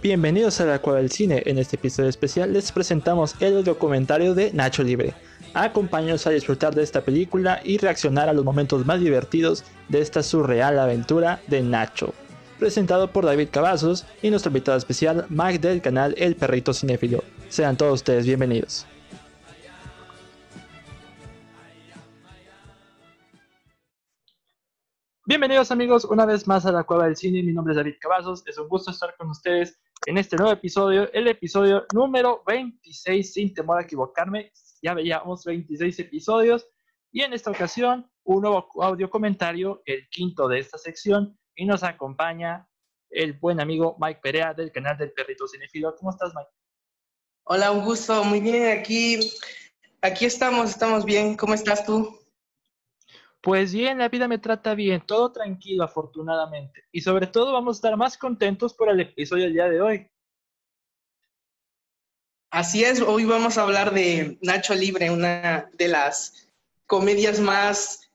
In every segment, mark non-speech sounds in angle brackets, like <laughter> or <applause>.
Bienvenidos a la Cueva del Cine. En este episodio especial les presentamos el documentario de Nacho Libre. Acompáñanos a disfrutar de esta película y reaccionar a los momentos más divertidos de esta surreal aventura de Nacho. Presentado por David Cavazos y nuestro invitado especial, Mike del canal El Perrito Cinéfilo. Sean todos ustedes bienvenidos. Bienvenidos amigos una vez más a la Cueva del Cine, mi nombre es David Cavazos, es un gusto estar con ustedes en este nuevo episodio, el episodio número 26, sin temor a equivocarme, ya veíamos 26 episodios y en esta ocasión un nuevo audio comentario, el quinto de esta sección y nos acompaña el buen amigo Mike Perea del canal del Perrito Cinefilo. ¿Cómo estás Mike? Hola, un gusto, muy bien, aquí, aquí estamos, estamos bien, ¿cómo estás tú? Pues bien, la vida me trata bien, todo tranquilo afortunadamente. Y sobre todo vamos a estar más contentos por el episodio del día de hoy. Así es, hoy vamos a hablar de Nacho Libre, una de las comedias más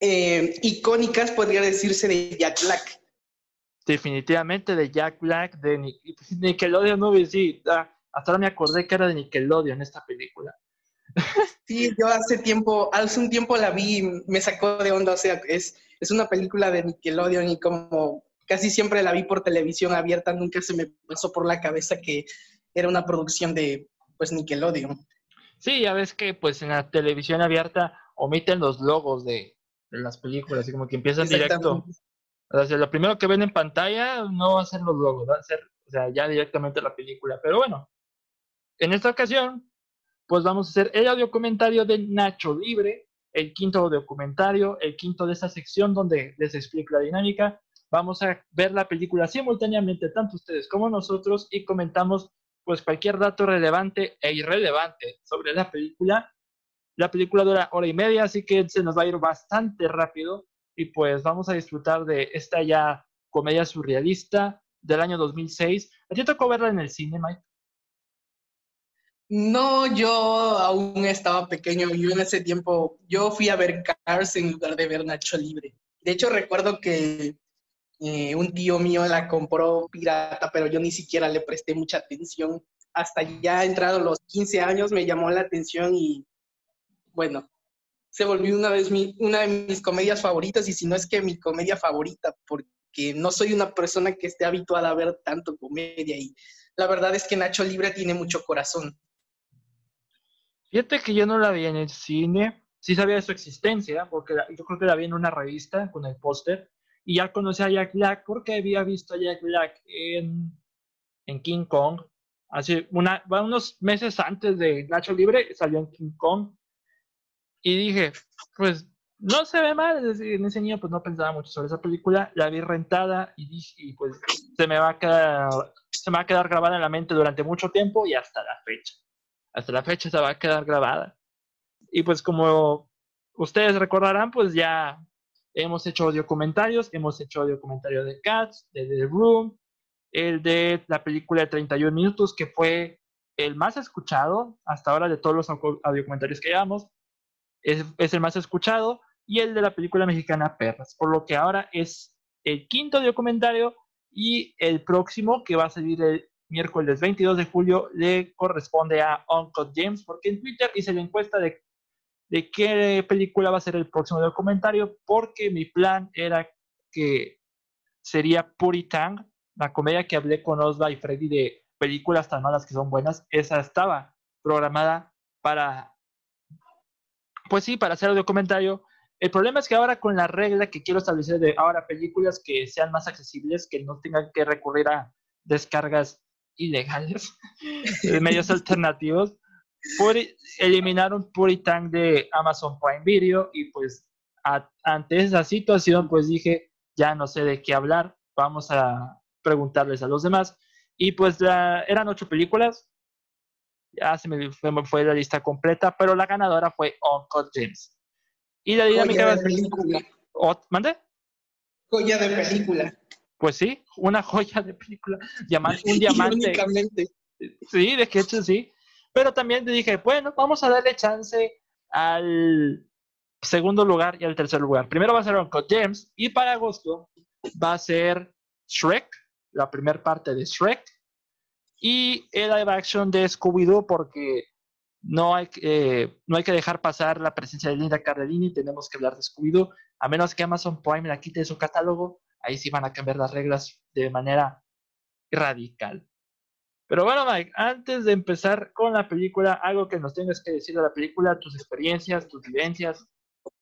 eh, icónicas, podría decirse, de Jack Black. Definitivamente de Jack Black, de Nickelodeon Movie, sí. Ah, hasta ahora me acordé que era de Nickelodeon esta película. Sí, yo hace tiempo, hace un tiempo la vi, me sacó de onda, o sea, es, es una película de Nickelodeon y como casi siempre la vi por televisión abierta, nunca se me pasó por la cabeza que era una producción de, pues, Nickelodeon. Sí, ya ves que, pues, en la televisión abierta omiten los logos de, de las películas y como que empiezan directo. O sea, lo primero que ven en pantalla no va a ser los logos, va a ser, o sea, ya directamente la película. Pero bueno, en esta ocasión pues vamos a hacer el audio comentario de Nacho Libre, el quinto documentario, el quinto de esta sección donde les explico la dinámica. Vamos a ver la película simultáneamente, tanto ustedes como nosotros, y comentamos pues cualquier dato relevante e irrelevante sobre la película. La película dura hora y media, así que se nos va a ir bastante rápido y pues vamos a disfrutar de esta ya comedia surrealista del año 2006. ¿A ti tocó verla en el cine, Mike? No, yo aún estaba pequeño. Yo en ese tiempo, yo fui a ver Cars en lugar de ver Nacho Libre. De hecho, recuerdo que eh, un tío mío la compró pirata, pero yo ni siquiera le presté mucha atención. Hasta ya entrado los 15 años me llamó la atención y bueno, se volvió una, vez mi, una de mis comedias favoritas y si no es que mi comedia favorita, porque no soy una persona que esté habituada a ver tanto comedia y la verdad es que Nacho Libre tiene mucho corazón. Fíjate que yo no la vi en el cine, sí sabía de su existencia, porque yo creo que la vi en una revista con el póster, y ya conocí a Jack Black porque había visto a Jack Black en, en King Kong, hace unos meses antes de Nacho Libre, salió en King Kong, y dije, pues no se ve mal, en ese niño pues no pensaba mucho sobre esa película, la vi rentada y dije, y pues se me va a quedar, se me va a quedar grabada en la mente durante mucho tiempo y hasta la fecha hasta la fecha se va a quedar grabada. Y pues como ustedes recordarán, pues ya hemos hecho audio hemos hecho audio de Cats, de The Room, el de la película de 31 minutos, que fue el más escuchado hasta ahora de todos los audio que llevamos, es, el más escuchado, y el de la película mexicana Perras, por lo que ahora es el quinto audio y el próximo que va a salir el miércoles 22 de julio le corresponde a Uncle James, porque en Twitter hice la encuesta de, de qué película va a ser el próximo documentario, porque mi plan era que sería Puritan, la comedia que hablé con Osva y Freddy de películas tan malas que son buenas, esa estaba programada para, pues sí, para hacer el documentario. El problema es que ahora con la regla que quiero establecer de ahora películas que sean más accesibles, que no tengan que recurrir a descargas ilegales, <laughs> de medios alternativos, por, eliminaron Puritan de Amazon Prime Video y pues ante esa situación pues dije, ya no sé de qué hablar, vamos a preguntarles a los demás. Y pues eran ocho películas, ya se me fue, la lista completa, pero la ganadora fue Uncle James. Y la dinámica... de película. ¿Mande? Joya de película. Pues sí, una joya de película, un <laughs> diamante. Sí, de hecho sí. Pero también te dije, bueno, vamos a darle chance al segundo lugar y al tercer lugar. Primero va a ser Uncle James y para agosto va a ser Shrek, la primera parte de Shrek y el live action de Scooby-Doo porque no hay, eh, no hay que dejar pasar la presencia de Linda Cardellini, tenemos que hablar de Scooby-Doo, a menos que Amazon Prime la quite de su catálogo, ahí sí van a cambiar las reglas de manera radical. Pero bueno, Mike, antes de empezar con la película, algo que nos tengas que decir de la película, tus experiencias, tus vivencias.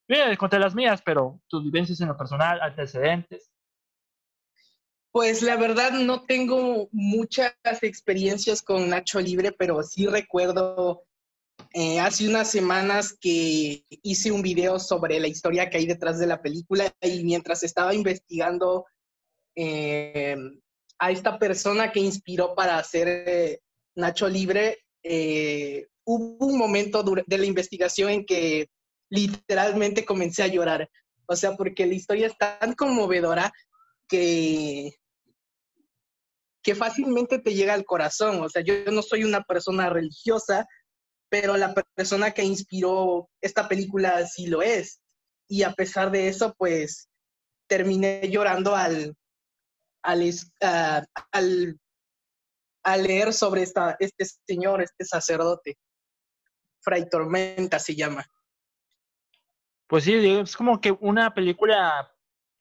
Bien, conté las mías, pero tus vivencias en lo personal, antecedentes. Pues la verdad no tengo muchas experiencias con Nacho Libre, pero sí recuerdo eh, hace unas semanas que hice un video sobre la historia que hay detrás de la película y mientras estaba investigando eh, a esta persona que inspiró para hacer eh, Nacho Libre, hubo un momento de la investigación en que literalmente comencé a llorar. O sea, porque la historia es tan conmovedora que, que fácilmente te llega al corazón. O sea, yo no soy una persona religiosa, pero la persona que inspiró esta película sí lo es. Y a pesar de eso, pues terminé llorando al, al, al, leer sobre esta, este señor, este sacerdote. Fray Tormenta se llama. Pues sí, es como que una película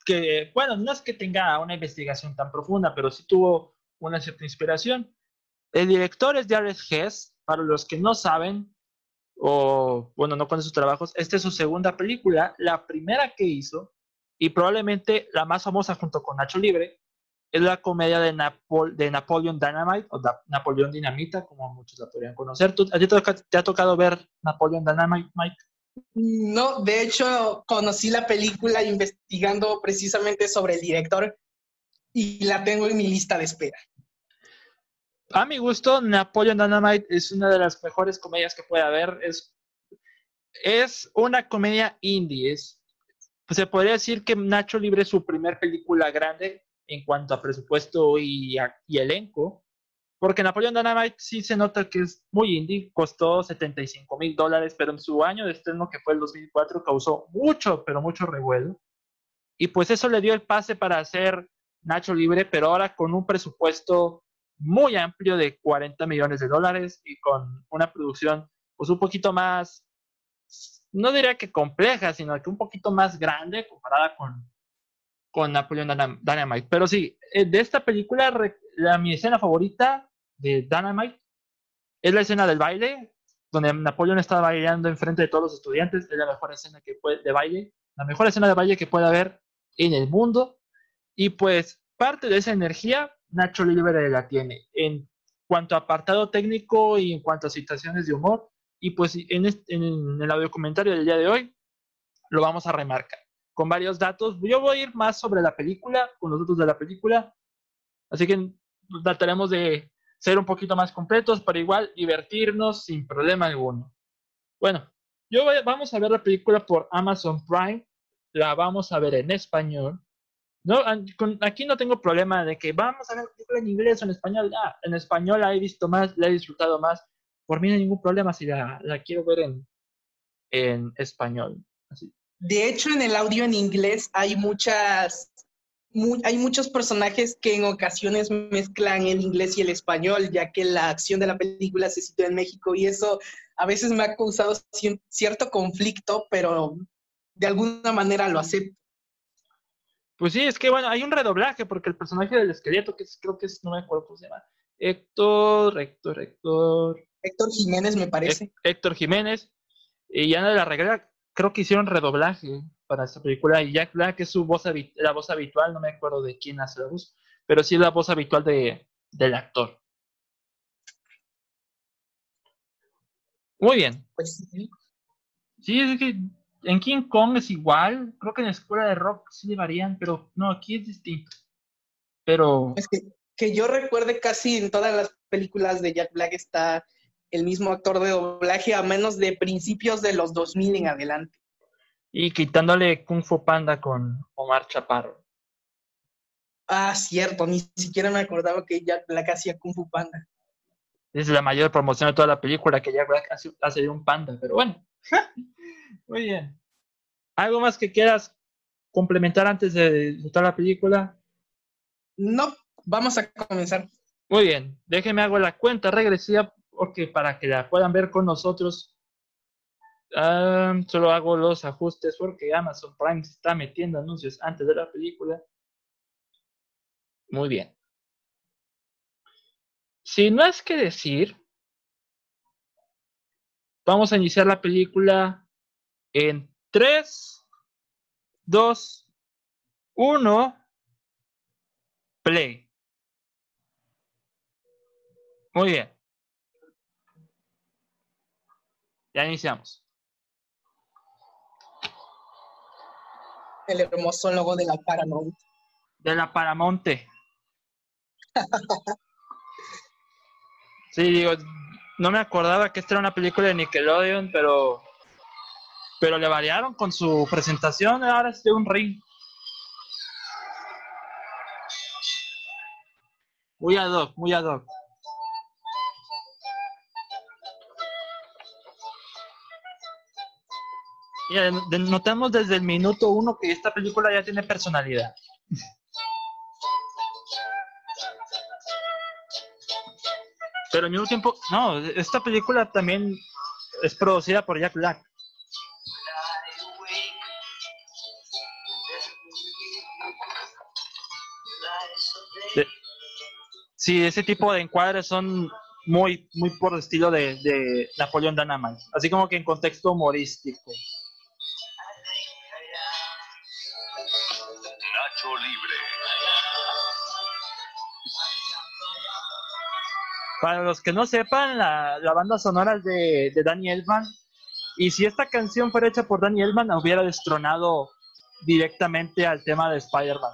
que, bueno, no es que tenga una investigación tan profunda, pero sí tuvo una cierta inspiración. El director es Jared Hess, para los que no saben, o bueno, no conocen sus trabajos, esta es su segunda película, la primera que hizo, y probablemente la más famosa junto con Nacho Libre, es la comedia de, Napol de Napoleon Dynamite, o Napoleón Dinamita, como muchos la podrían conocer. ¿A ti te, ha tocado ver Napoleon Dynamite, Mike? No, de hecho, conocí la película investigando precisamente sobre el director y la tengo en mi lista de espera a mi gusto, Napoleon Dynamite es una de las mejores comedias que puede haber. Es, es una comedia indie. se podría decir que Nacho Libre es su primer película grande en cuanto a presupuesto y, elenco. Porque Napoleon Dynamite sí se nota que es muy indie, costó 75 mil dólares, pero en su año de estreno, que fue el 2004, causó mucho, pero mucho revuelo. Y pues eso le dio el pase para hacer Nacho Libre, pero ahora con un presupuesto muy amplio de 40 millones de dólares y con una producción pues un poquito más, no diría que compleja, sino que un poquito más grande comparada con, con Napoleon Dynamite. Pero sí, eh, de esta película, la, mi escena favorita de Dynamite es la escena del baile, donde Napoleón está bailando enfrente de todos los estudiantes. Es la mejor escena que puede, de baile, la mejor escena de baile que puede haber en el mundo. Y pues parte de esa energía Nacho Libre la tiene en cuanto a apartado técnico y en cuanto a situaciones de humor. Y pues en, en el audio comentario del día de hoy lo vamos a remarcar con varios datos. Yo voy a ir más sobre la película, con los datos de la película. Así que trataremos de ser un poquito más completos, pero igual divertirnos sin problema alguno. Bueno, yo vamos a ver la película por Amazon Prime. La vamos a ver en español. No, aquí no tengo problema de que vamos a ver en inglés o en español. Ah, en español la he visto más, la he disfrutado más. Por mí no hay ningún problema si la, quiero ver en, en español. De hecho, en el audio en inglés hay muchas, hay muchos personajes que en ocasiones mezclan el inglés y el español, ya que la acción de la película se sitúa en México y eso a veces me ha causado cierto conflicto, pero de alguna manera lo acepto. Pues sí, es que bueno, hay un redoblaje porque el personaje del esqueleto, que creo que es, no me acuerdo cómo se llama, Héctor, Héctor, Héctor. Héctor Jiménez, me parece. Héctor Jiménez. Y Ana de la Reguera, creo que hicieron redoblaje para esta película. Y Jack Black es su voz, la voz habitual, no me acuerdo de quién hace la voz, pero sí es la voz habitual de, del actor. Muy bien. Pues sí. Sí, es que en King Kong es igual, creo que en la escuela de rock sí varían, pero no, aquí es distinto. Pero... Es que, que yo recuerde casi en todas las películas de Jack Black está el mismo actor de doblaje, a menos de principios de los 2000 en adelante. Y quitándole Kung Fu Panda con Omar Chaparro. Ah, cierto, ni siquiera me acordaba que Jack Black hacía Kung Fu Panda. Es la mayor promoción de toda la película que Jack Black hace, hace un panda, pero bueno. <laughs> Muy bien. ¿Algo más que quieras complementar antes de disfrutar la película? No, Vamos a comenzar. Muy bien, déjenme hago la cuenta regresiva porque para que la puedan ver con nosotros ah, solo hago los ajustes porque Amazon Prime se está metiendo anuncios antes de la película. Muy bien. Si no es que decir, vamos a iniciar la película en 3, 2, 1, play. Muy bien. Ya iniciamos. El hermoso logo de la Paramount. De la Paramonte. <laughs> sí, digo, no me acordaba que esta era una película de Nickelodeon, pero pero le variaron con su presentación, ahora es de un ring. Muy ad hoc, muy ad hoc. notamos desde el minuto uno que esta película ya tiene personalidad. Pero al mismo tiempo, no, esta película también es producida por Jack Black. Sí, ese tipo de encuadres son muy, muy por el estilo de, de Napoleón Dynamite, así como que en contexto humorístico. Para los que no sepan, la, la banda sonora es de, de Danny Elfman. Y si esta canción fuera hecha por Danny Elfman, hubiera destronado directamente al tema de Spider-Man.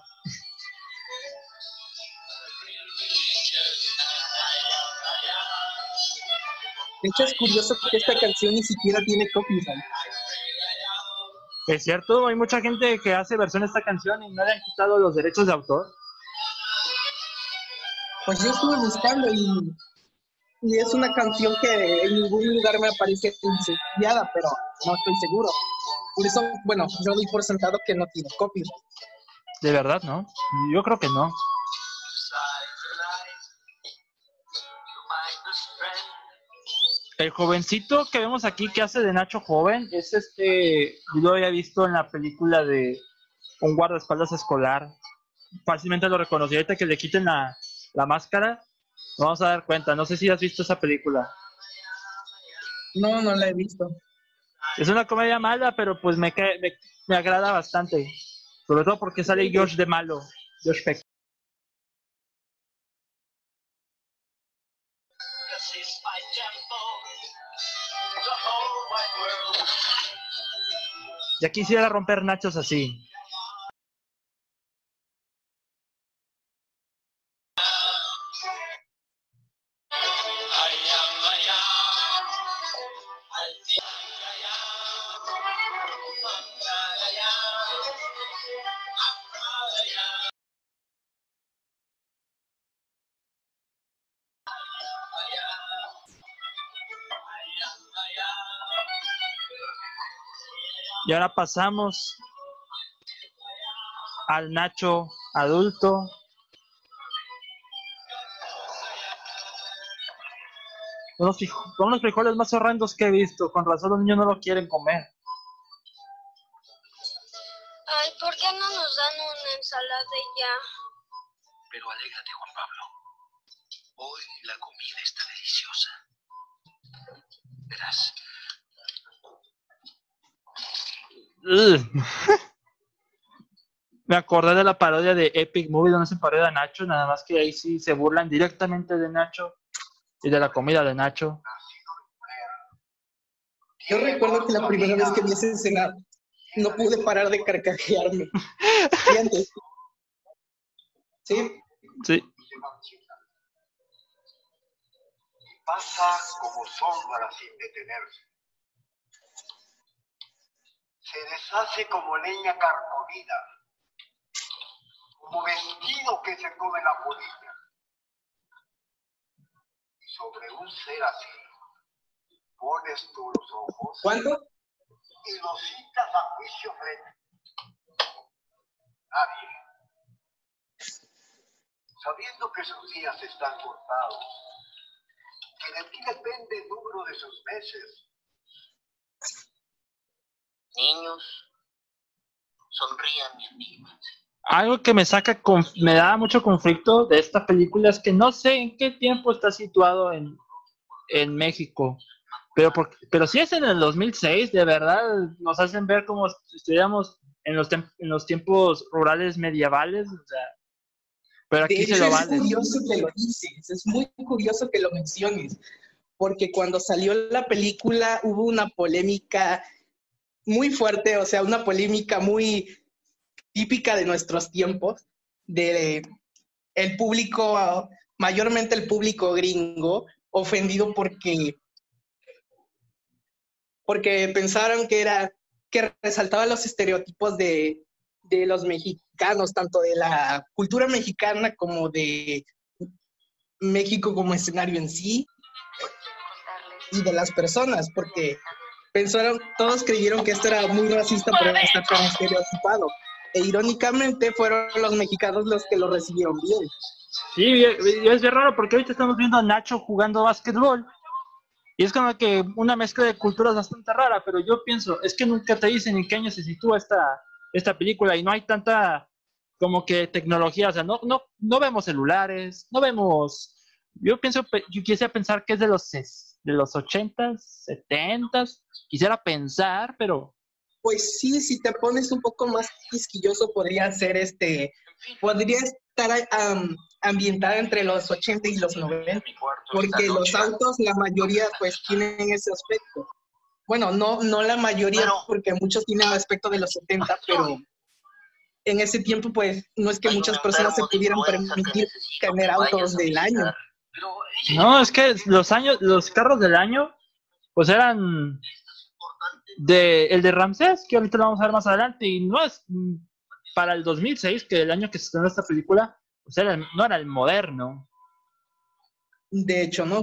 De hecho, es curioso que esta canción ni siquiera tiene copyright. Es cierto, hay mucha gente que hace versión de esta canción y no le han quitado los derechos de autor. Pues yo estuve buscando y, y es una canción que en ningún lugar me aparece incendiada, pero no estoy seguro. Por eso, bueno, yo doy por sentado que no tiene copyright. De verdad, ¿no? Yo creo que no. El jovencito que vemos aquí que hace de Nacho joven es este, yo lo había visto en la película de un guardaespaldas escolar. Fácilmente lo reconocí. Ahorita que le quiten la, máscara, vamos a dar cuenta. No sé si has visto esa película. No, no la he visto. Es una comedia mala, pero pues me, me, me agrada bastante. Sobre todo porque sale Josh de malo, Josh Peck. Ya quisiera romper nachos así. Ahora pasamos al Nacho adulto. Son los, frijoles más horrendos que he visto. Con razón los niños no lo quieren comer. <laughs> Me acordé de la parodia de Epic Movie donde se parodia a Nacho, nada más que ahí sí se burlan directamente de Nacho y de la comida de Nacho. Yo recuerdo que la primera vez que vi esa escena no pude parar de carcajearme. <laughs> ¿Sí? Sí. Pasa como sombra sin detenerse se deshace como leña carcomida, como vestido que se come la polilla. Y sobre un ser así, pones tus ojos ¿Cuánto? y lo citas a juicio frente. Nadie, sabiendo que sus días están contados, que de ti depende el número de sus meses. Niños, sonrían y anímense. Algo que me saca, conf- me da mucho conflicto de esta película es que no sé en qué tiempo está situado en, en México. Pero, por- pero si es en el 2006, de verdad nos hacen ver como si estuviéramos en los, en los tiempos rurales medievales. O sea, pero aquí De se lo es vale. curioso que lo dices, es muy curioso que lo menciones, porque cuando salió la película hubo una polémica muy fuerte, o sea, una polémica muy típica de nuestros tiempos, de el público, mayormente el público gringo, ofendido porque porque pensaron que era que resaltaba los estereotipos de, de los mexicanos, tanto de la cultura mexicana como de México como escenario en sí y de las personas, porque pensaron, todos creyeron que esto era muy racista por estar tan estereotipado. E irónicamente fueron los mexicanos los que lo recibieron bien. Sí, es bien raro porque ahorita estamos viendo a Nacho jugando básquetbol. Y es como que una mezcla de culturas bastante rara, pero yo pienso, es que nunca te dicen en qué año se sitúa esta, esta película y no hay tanta como que tecnología, o sea, no, no, no vemos celulares, no vemos, yo pienso, yo quisiera pensar que es de los, de los 80s, 70s, quisiera pensar, pero Pues sí, si te pones un poco más quisquilloso, podría ser este, podría estar am, ambientada entre los 80 y los 90. Mi cuarto porque los autos, la mayoría, pues tienen ese aspecto. Bueno, no, no la mayoría, porque muchos tienen aspecto de los 70, pero en ese tiempo, pues, no es que muchas personas se pudieran permitir tener autos del año. Visitar. Pero ella no, es que los años, los carros del año, pues eran de el de Ramsés, que ahorita lo vamos a ver más adelante, y no es para el 2006, que el año que se estrenó esta película, pues era el- no era el moderno. De hecho, no.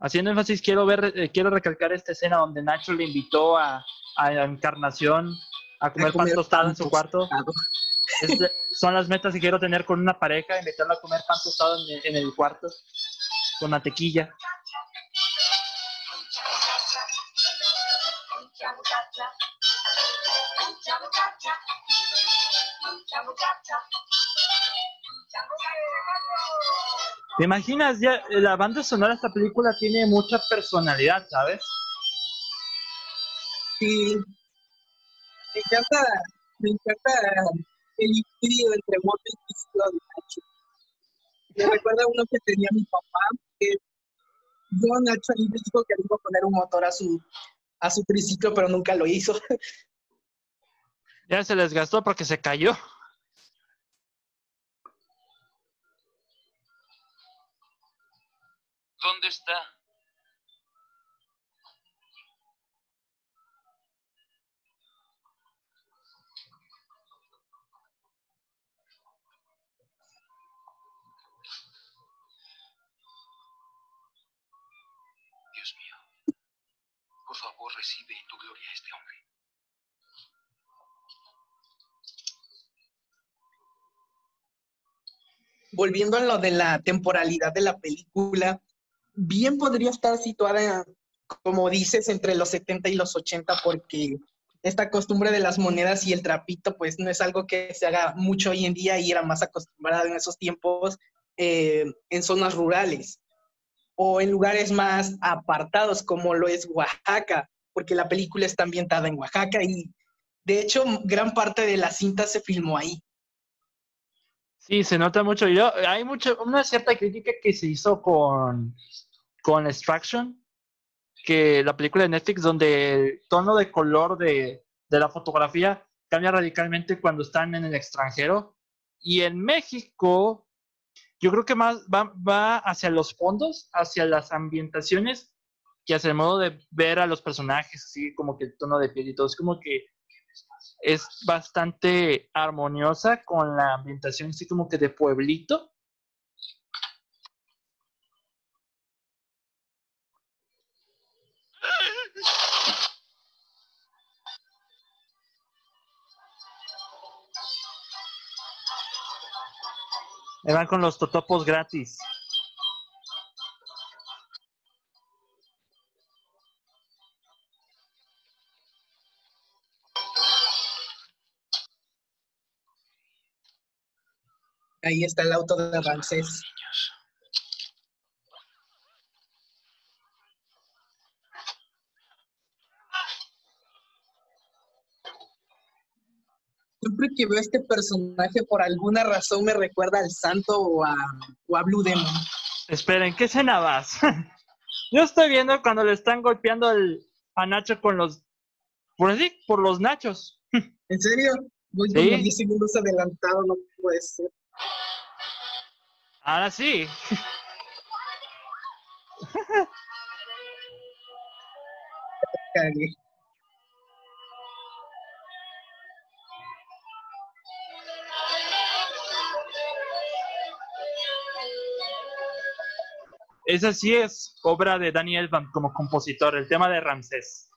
Haciendo énfasis, quiero ver, eh, quiero recalcar esta escena donde Nacho le invitó a, a Encarnación a comer, pan comer tostado pan en su cuarto. tostado. Son las metas que quiero tener con una pareja, invitarla a comer pan tostado en, el cuarto, con mantequilla. ¿Te imaginas? Ya, la banda sonora de esta película tiene mucha personalidad, ¿sabes? Sí. Me encanta, me encanta el híbrido entre moto y triciclo de Nacho. Me recuerda uno que tenía mi papá, que yo, Nacho, ahí me dijo que le iba a poner un motor a su, a su triciclo, pero nunca lo hizo. Ya se les gastó porque se cayó. ¿Dónde está? Recibe en tu gloria este hombre. Volviendo a lo de la temporalidad de la película, bien podría estar situada, como dices, entre los 70 y los 80, porque esta costumbre de las monedas y el trapito, pues no es algo que se haga mucho hoy en día y era más acostumbrado en esos tiempos eh, en zonas rurales o en lugares más apartados como lo es Oaxaca, porque la película está ambientada en Oaxaca y de hecho gran parte de la cinta se filmó ahí. Sí, se nota mucho. Yo, hay mucho, una cierta crítica que se hizo con, con Extraction, que la película de Netflix, donde el tono de color de, de la fotografía cambia radicalmente cuando están en el extranjero. Y en México, yo creo que más va, va hacia los fondos, hacia las ambientaciones, que hacia el modo de ver a los personajes, así como que el tono de piel y todo. Es como que es bastante armoniosa con la ambientación así como que de pueblito. Me van con los totopos gratis. Ahí está el auto de Ramsés. Siempre que veo este personaje, por alguna razón me recuerda al Santo o a, o a Blue Demon. Esperen, ¿qué escena vas? <laughs> Yo estoy viendo cuando le están golpeando el- a Nacho con los. Por así, por los nachos. <laughs> ¿En serio? Voy Sí. como 10 segundos adelantado, no puede ser. Ahora sí. Esa sí es obra de Danny Elfman como compositor, el tema de Ramsés.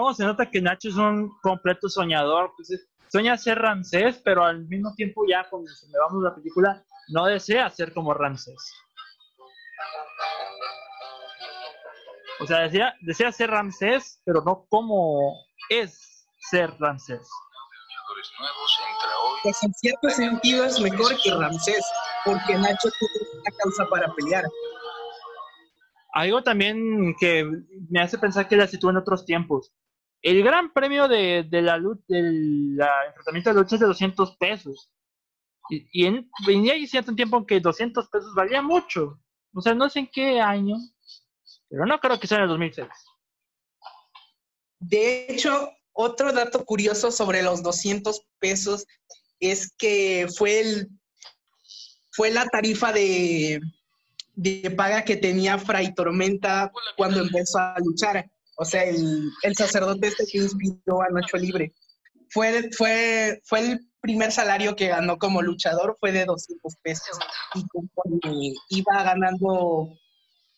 ¿Cómo se nota que Nacho es un completo soñador? Pues es- sueña ser Ramsés, pero al mismo tiempo ya cuando me vamos la película, no desea ser como Ramsés. O sea, desea, desea ser Ramsés, pero no como es ser Ramsés. Pues en cierto sentido es mejor que Ramsés, porque Nacho tiene una causa para pelear. Algo también que me hace pensar que la sitúa en otros tiempos. El gran premio de, la lucha, del enfrentamiento de lucha es de 200 pesos. Y, y en, venía ahí cierto tiempo que 200 pesos valía mucho. O sea, no sé en qué año, pero no creo que sea en el 2006. De hecho, otro dato curioso sobre los 200 pesos es que fue el fue la tarifa de, de paga que tenía Fray Tormenta cuando empezó a luchar. O sea, el, el sacerdote este que inspiró a Nacho Libre. Fue, fue, fue el primer salario que ganó como luchador, fue de 200 pesos. Y conforme iba ganando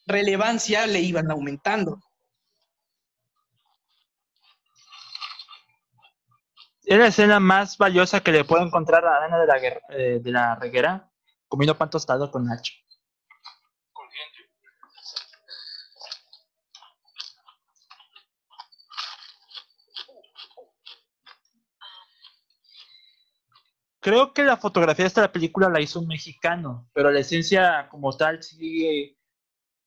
relevancia, le iban aumentando. Es la escena más valiosa que le puedo encontrar a Ana de la, eh, de la Reguera comiendo pan tostado con Nacho. Creo que la fotografía de esta película la hizo un mexicano, pero la esencia como tal sí,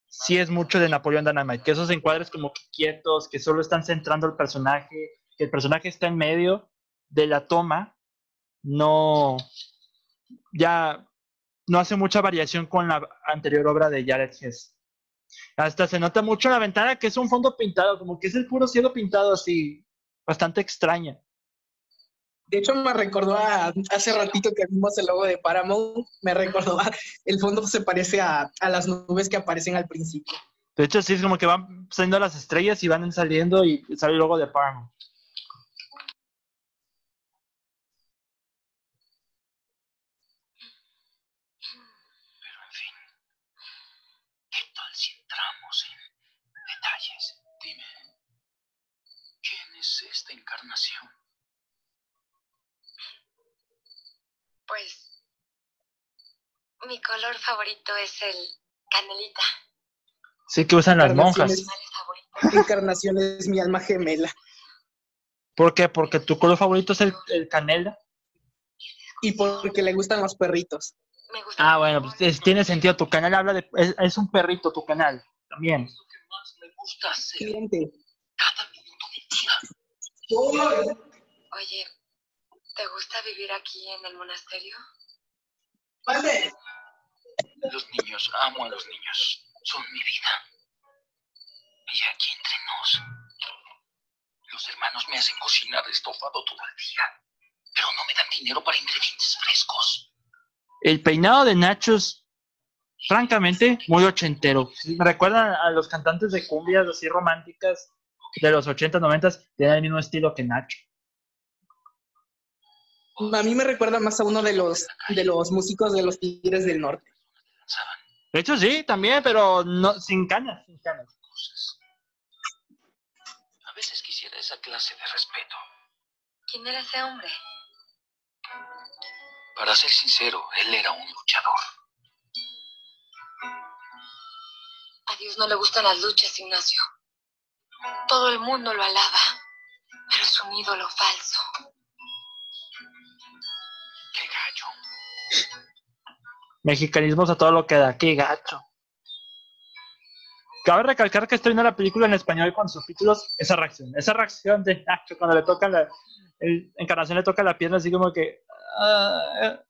sí es mucho de Napoleón Dynamite, que esos encuadres como quietos, que solo están centrando el personaje, que el personaje está en medio de la toma, no, ya no hace mucha variación con la anterior obra de Jared Hess. Hasta se nota mucho la ventana que es un fondo pintado, como que es el puro cielo pintado así, bastante extraña. De hecho, me recordó a hace ratito que vimos el logo de Paramount, me recordó el fondo se parece a, a las nubes que aparecen al principio. De hecho, sí es como que van saliendo las estrellas y van saliendo y sale el logo de Paramount. Pero en fin. ¿Qué tal si entramos en detalles? Dime. ¿Quién es esta encarnación? Pues mi color favorito es el canelita. Sí que usan las monjas. Encarnación es mi alma gemela. ¿Por qué? Porque tu color favorito es el, el canela. Y porque le gustan los perritos. Me gusta. Ah, bueno, pues es- tiene sentido. Tu canal habla de. Es, es un perrito, tu canal. También. Es lo que más me gusta hacer Cliente. cada minuto día. Oye, ¿te gusta vivir aquí en el monasterio? Vale. Los niños, amo a los niños. Son mi vida. Y aquí entre nos. Los hermanos me hacen cocinar estofado todo el día. Pero no me dan dinero para ingredientes frescos. El peinado de Nacho es, francamente, muy ochentero. Me recuerdan a los cantantes de cumbias así románticas de los 80, 90, tienen el mismo estilo que Nacho. A mí me recuerda más a uno de los, de los músicos de los Tigres del Norte. De hecho, sí, también, pero no, sin canas, sin canas. Cosas. A veces quisiera esa clase de respeto. ¿Quién era ese hombre? Para ser sincero, él era un luchador. A Dios no le gustan las luchas, Ignacio. Todo el mundo lo alaba, pero es un ídolo falso. ¡Qué gallo! Mexicanismos a todo lo que da, qué gacho. Cabe recalcar que estoy viendo la película en español con subtítulos, esa reacción, esa reacción de Nacho cuando le toca la, el, Encarnación le toca la pierna así como que... ah,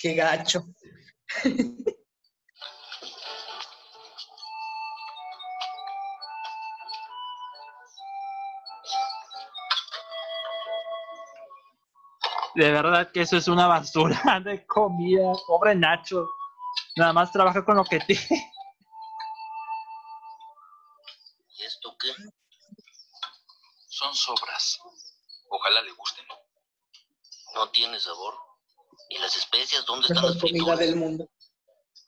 Qué gacho. <laughs> de verdad que eso es una basura <laughs> de comida, pobre Nacho. Nada más trabaja con lo que tiene. ¿Y esto qué? Son sobras. Ojalá le gusten. No tiene sabor. ¿Y las especias dónde están las comida frituras? del mundo.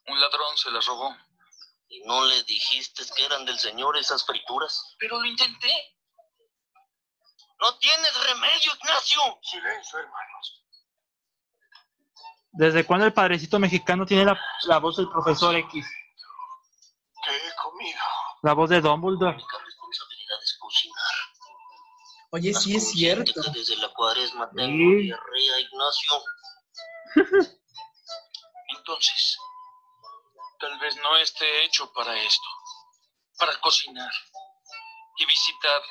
Un ladrón se las robó. ¿Y no le dijiste que eran del señor esas frituras? Pero lo intenté. No tienes remedio, Ignacio. Silencio, hermanos. ¿Desde cuándo el padrecito mexicano tiene la, la voz del profesor X? ¿Qué he comido? La voz de Dumbledore. La única responsabilidad es cocinar. Oye, ¿Estás sí es cierto. desde la cuaresma tengo Sí. diarrea, Ignacio. <laughs> Entonces, tal vez no esté hecho para esto. Para cocinar y visitar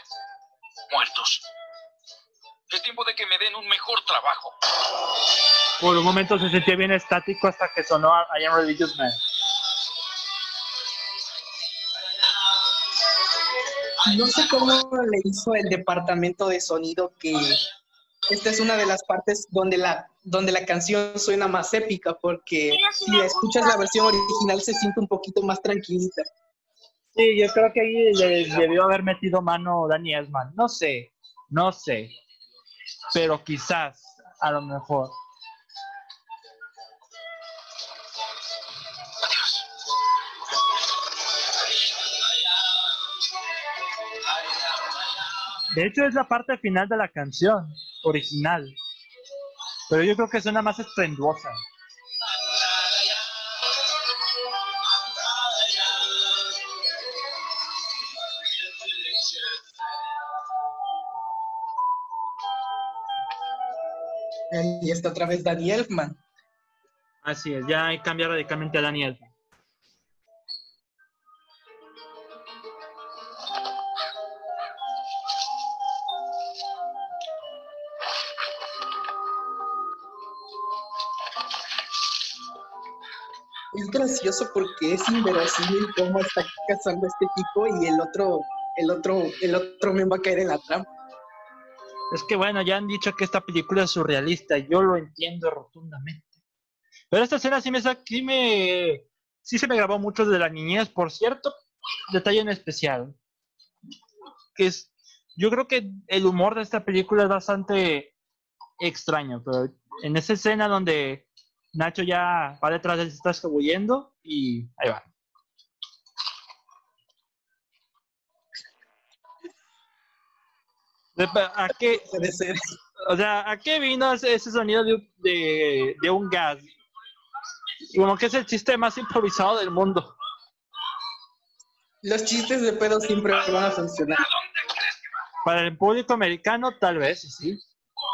muertos. Es tiempo de que me den un mejor trabajo. Por un momento se sentía bien estático hasta que sonó a I Am Religious Man. No sé cómo le hizo el departamento de sonido que esta es una de las partes donde la, donde la canción suena más épica, porque si la escuchas la versión original se siente un poquito más tranquilita. Sí, yo creo que ahí le debió haber metido mano Danny Esman. No sé, no sé. Pero quizás, a lo mejor. De hecho, es la parte final de la canción original. Pero yo creo que suena más estrenduosa. Y está otra vez Danny Elfman. Así es, ya cambia radicalmente a Daniel. Es gracioso porque es inverosímil cómo está cazando a este tipo y el otro, el otro, el otro me va a caer en la trampa. Es que bueno, ya han dicho que esta película es surrealista, yo lo entiendo rotundamente. Pero esta escena sí me, sí me, sí se me grabó mucho de la niñez, por cierto, detalle en especial. Que es, yo creo que el humor de esta película es bastante extraño, pero en esa escena donde Nacho ya va detrás de él, se está escabullendo y ahí va. ¿A qué, <laughs> Puede ser. o sea, ¿a qué vino ese, ese sonido de, de, de un gas? Como que es el chiste más improvisado del mundo. Los chistes de pedo siempre van a funcionar. Para el público americano, tal vez, sí.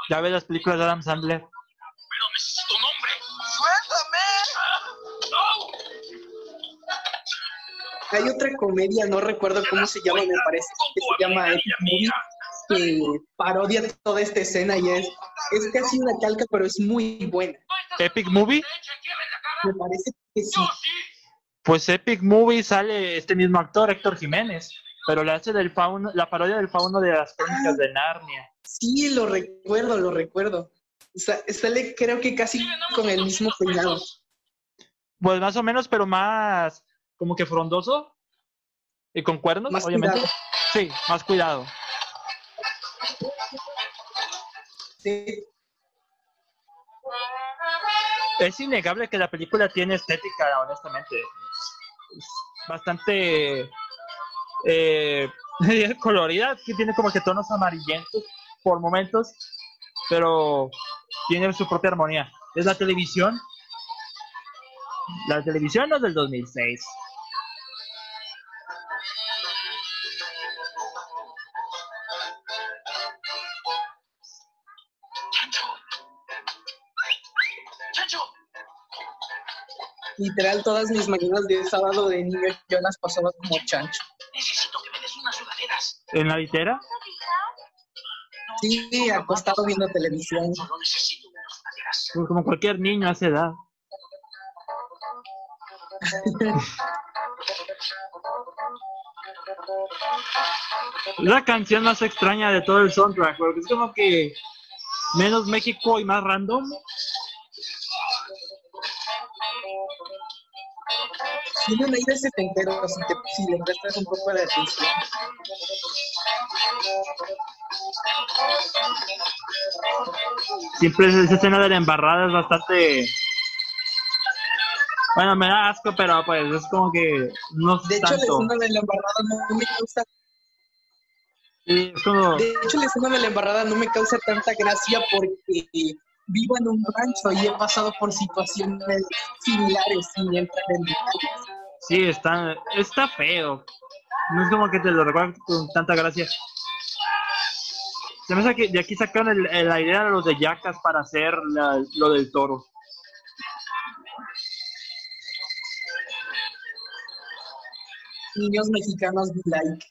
Ya ves las películas de Adam Sandler. Pero necesito un hombre. Hay otra comedia, no recuerdo cómo se llama, me parece que se llama Epic Movie, que parodia toda esta escena y es, es casi una calca, pero es muy buena. Epic Movie. Me parece que sí. Pues Epic Movie sale este mismo actor, Héctor Jiménez. Pero le hace del fauno, la parodia del fauno de las crónicas de Narnia. Sí, lo recuerdo, lo recuerdo. Sa- Sale creo que casi con el mismo peinado. Pues más o menos, pero más como que frondoso. Y con cuernos, Más obviamente. cuidado. Sí, más cuidado. Es innegable que la película tiene estética, honestamente. Es bastante eh, <laughs> colorida, tiene como que tonos amarillentos por momentos, pero tiene su propia armonía. Es la televisión. La televisión no es del 2006. Literal, todas mis mañanas de sábado de niño yo las pasaba como chancho. Necesito que me des unas sudaderas. ¿En la litera? Sí, acostado viendo televisión. Solo necesito unas sudaderas. Pues como cualquier niño a esa edad. La canción más extraña de todo el soundtrack, porque es como que menos México y más random. Tiene un aire setentero si, te, si le prestas un poco de atención. Siempre esa escena de la embarrada es bastante... Bueno, me da asco, pero pues es como que no De hecho, la escena de la embarrada no me es como... De hecho, la escena de la embarrada no me causa tanta gracia porque vivo en un rancho y he pasado por situaciones similares sin entrar en detalles. Sí, está, está feo. No es como que te lo recuerdo con tanta gracia. Se me hace que de aquí sacaron el- la idea de los de Yacas para hacer la- lo del toro. Niños mexicanos like.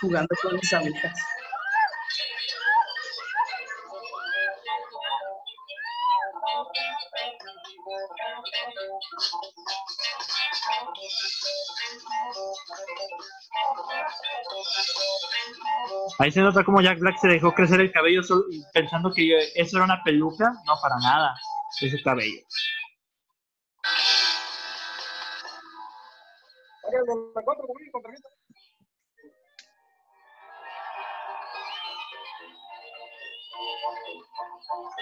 Jugando con mis abejas. Ahí se nota como Jack Black se dejó crecer el cabello sol- pensando que eso era una peluca. No, para nada. Es el cabello.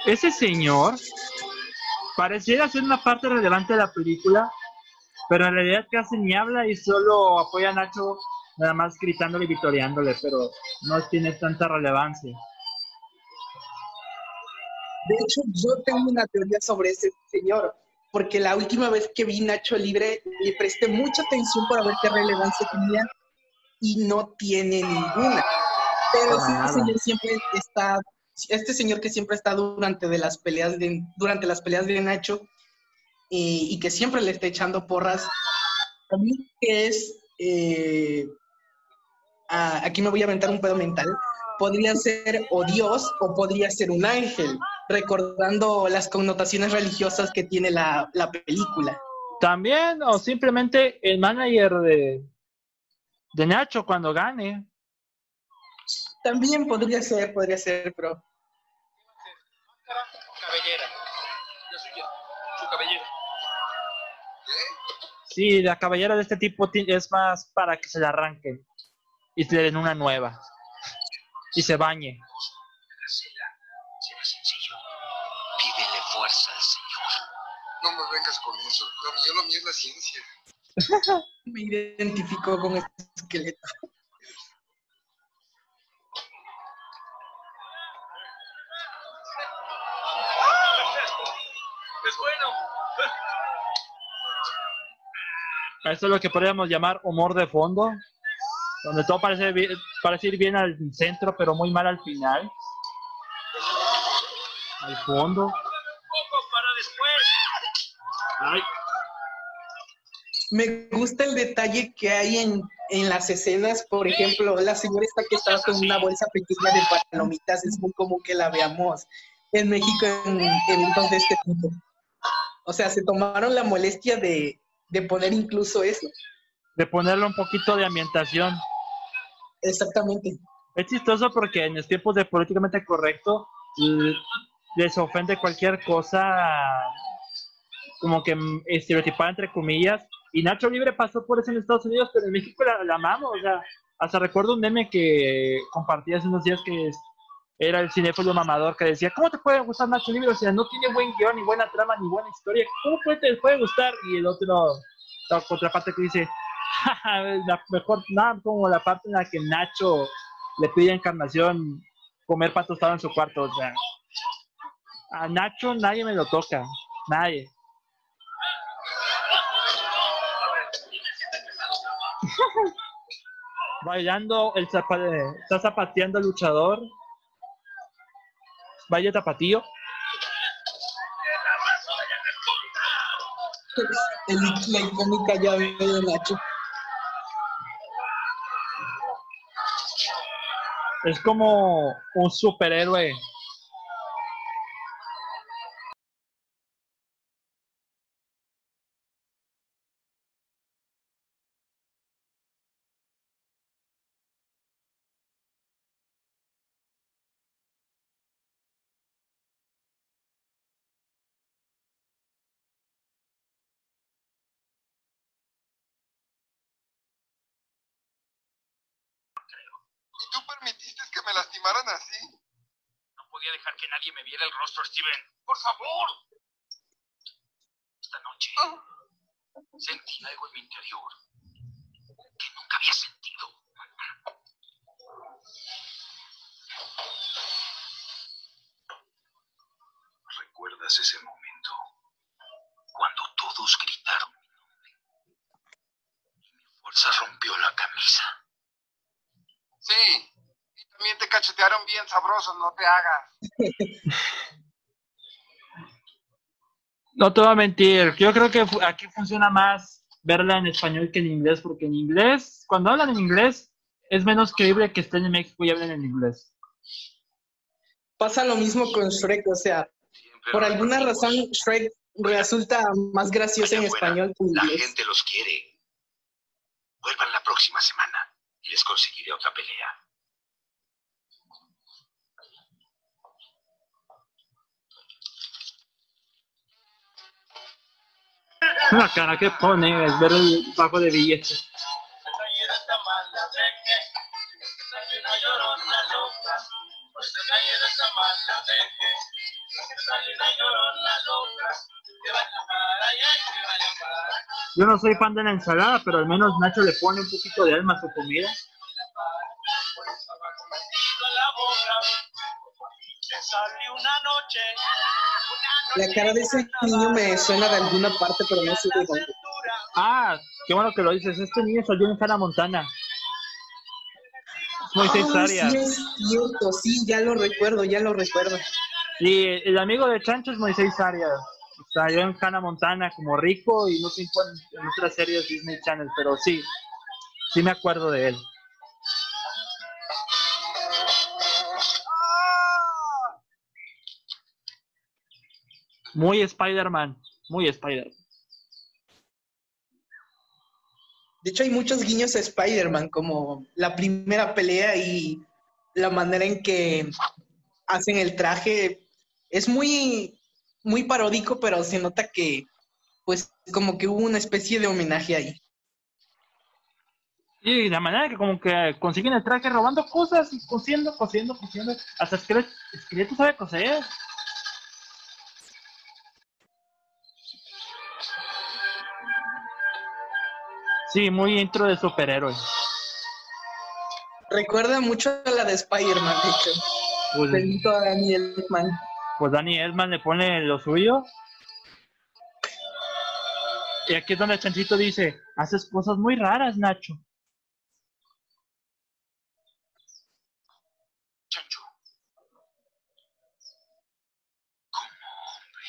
Ese señor pareciera ser una parte relevante de la película, pero en realidad casi ni habla y solo apoya a Nacho nada más gritándole y vitoreándole, pero no tiene tanta relevancia. De hecho, yo tengo una teoría sobre ese señor, porque la última vez que vi Nacho Libre le presté mucha atención para ver qué relevancia tenía y no tiene ninguna. Pero sí, este señor siempre está, este señor que siempre está durante de las peleas de, durante las peleas de Nacho y, y que siempre le está echando porras, a mí que es, eh, aquí me voy a aventar un pedo mental, podría ser o Dios o podría ser un ángel, recordando las connotaciones religiosas que tiene la, la película. También, o simplemente el manager de, de Nacho cuando gane. También podría ser, podría ser, pero Cabellera. La suya. Su cabellera. Sí, la cabellera de este tipo ti- es más para que se la arranquen y se le den una nueva y se bañe. Será sencillo. Pídele fuerza al Señor. No me vengas con eso. Lo mío, lo mío es la ciencia. <laughs> me identifico con este esqueleto. Es bueno. Esto es lo que podríamos llamar humor de fondo, donde todo parece, parece ir bien al centro, pero muy mal al final. Al fondo. Me gusta el detalle que hay en, en las escenas, por ejemplo, la señora está que estaba con una bolsa pequeña de palomitas, es muy común que la veamos en México en eventos de este tipo. O sea, se tomaron la molestia de, de poner incluso eso. de ponerle un poquito de ambientación. Exactamente. Es chistoso porque en los tiempos de políticamente correcto les ofende cualquier cosa como que mm, estereotipada entre comillas. Y Nacho Libre pasó por eso en Estados Unidos, pero en México la, la amamos. O sea, hasta recuerdo un meme que compartí hace unos días que es- era el cinéfilo mamador que decía, ¿cómo te puede gustar Nacho Libre? O sea, no tiene buen guion, ni buena trama, ni buena historia. ¿Cómo puede, te puede gustar? Y el otro, la contraparte que dice, mejor, nada como la parte en la que Nacho le pide Encarnación comer pan tostado en su cuarto. O sea, a Nacho nadie me lo toca, nadie. <laughs> Bailando, el zapa- está zapateando el luchador. Vaya tapatío. El- la icónica llave de Nacho. Es como un superhéroe. Tú permitiste que me lastimaran así? No podía dejar que nadie me viera el rostro, Steven. ¡Por favor! Esta noche sentí algo en mi interior que nunca había sentido. ¿Recuerdas ese momento cuando todos gritaron mi nombre? Y mi fuerza rompió la camisa. Sí. Y también te cachetearon bien sabroso, no te hagas. <laughs> No te voy a mentir, yo creo que aquí funciona más verla en español que en inglés, porque en inglés, cuando hablan en inglés, es menos creíble que estén en México y hablen en inglés. Pasa lo mismo con Shrek, o sea, por alguna amigos. razón Shrek resulta más gracioso en español que en La inglés. gente los quiere. Vuelvan la próxima semana les conseguiré otra pelea. La cara que pone es ver el bajo de billetes. Yo no soy fan de la ensalada, pero al menos Nacho le pone un poquito de alma a su comida. La cara de ese niño me suena de alguna parte, pero no sé de dónde. Ah, qué bueno que lo dices. Este niño salió en Hannah Montana. Ah, Arias. sí, es cierto, sí, ya lo recuerdo, ya lo recuerdo. Y el amigo de Chancho es Moisés Arias. Salió en Hannah Montana como rico y no sé en otras series Disney Channel, pero sí, sí me acuerdo de él. Muy Spider-Man, muy Spider. De hecho, hay muchos guiños a Spider-Man, como la primera pelea y la manera en que hacen el traje. Es muy, muy paródico, pero se nota que, pues, como que hubo una especie de homenaje ahí. Y la manera que como que consiguen el traje robando cosas y cosiendo, cosiendo, cosiendo. Hasta Esqueleto, Esqueleto sabe coser. Sí, muy intro de superhéroe. Recuerda mucho a la de Spider-Man, de hecho. Pues, Bendito a Daniel Elfman. Pues Danny Elman le pone lo suyo. Y aquí es donde Chanchito dice, haces cosas muy raras, Nacho. Chancho. Como hombre.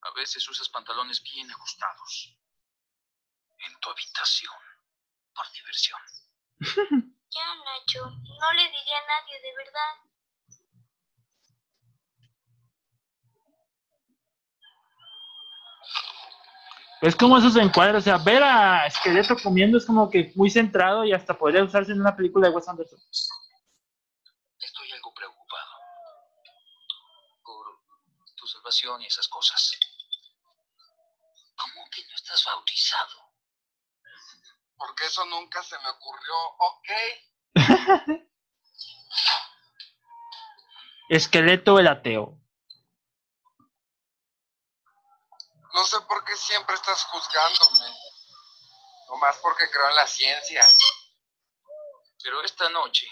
A veces usas pantalones bien ajustados. En tu habitación. Por diversión. <laughs> Ya, Nacho, no le diré a nadie, de verdad. Es como esos encuadres, o sea, ver a Esqueleto comiendo es como que muy centrado y hasta podría usarse en una película de Wes Anderson. Estoy algo preocupado. Por tu salvación y esas cosas. ¿Cómo que no estás bautizado? Porque eso nunca se me ocurrió. Ok. <laughs> Esqueleto el ateo. No sé por qué siempre estás juzgándome. Nomás porque creo en la ciencia. Pero esta noche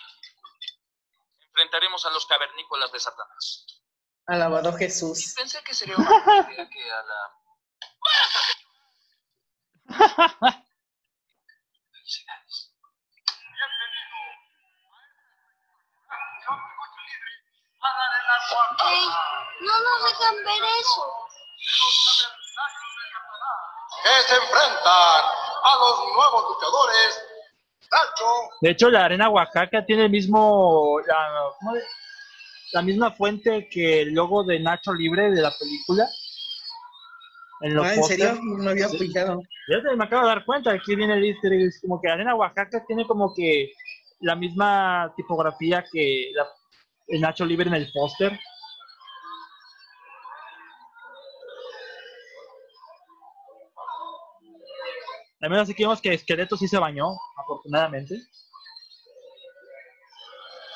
enfrentaremos a los cavernícolas de Satanás. Alabado Y Jesús. pensé que sería una buena idea que a la... Felicidades. ¡Ey! No nos dejan ver eso. Que se enfrentan a los nuevos luchadores. Nacho, De hecho, la arena Oaxaca tiene el mismo, la, ¿cómo de- la misma fuente que el logo de Nacho Libre de la película. En los Ah, ¿en serio? No había Sí. fijado. Ya te- me acabo de dar cuenta, aquí viene el easter egg, es como que Arena Oaxaca tiene como que la misma tipografía que la- el Nacho Libre en el póster. Al menos aquí vemos que Esqueleto sí se bañó, afortunadamente.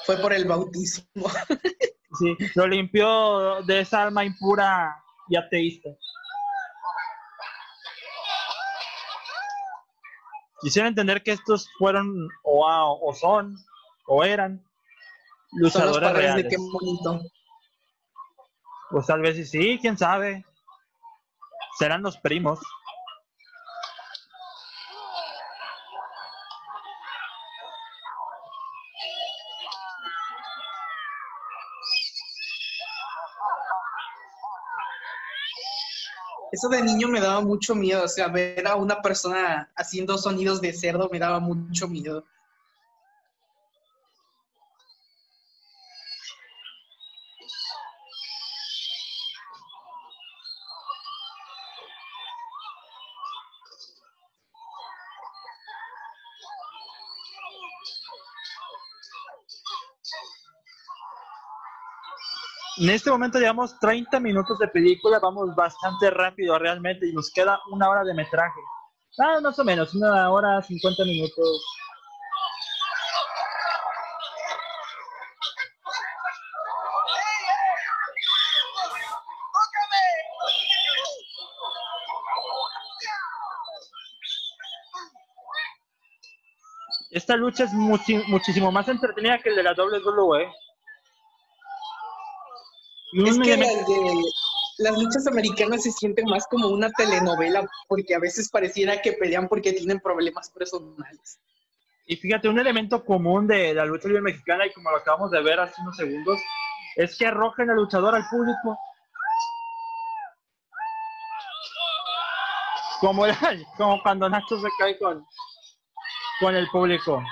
Fue por el bautismo. <laughs> Sí, lo limpió de esa alma impura y ateísta. Quisiera entender que estos fueron o, a- o son o eran luchadores padres de reales. qué bonito. Pues tal vez sí, quién sabe. Serán los primos. Eso de niño me daba mucho miedo. O sea, ver a una persona haciendo sonidos de cerdo me daba mucho miedo. En este momento llevamos 30 minutos de película, vamos bastante rápido realmente y nos queda una hora de metraje. Ah, más o menos, una hora, 50 minutos. Esta lucha es muchísimo más entretenida que el de la WWE. Es que las, de, las luchas americanas se sienten más como una telenovela, porque a veces pareciera que pelean porque tienen problemas personales. Y fíjate, un elemento común de la lucha libre mexicana, y como lo acabamos de ver hace unos segundos, es que arrojan al luchador al público. Como, era- como cuando Nacho se cae con, con el público.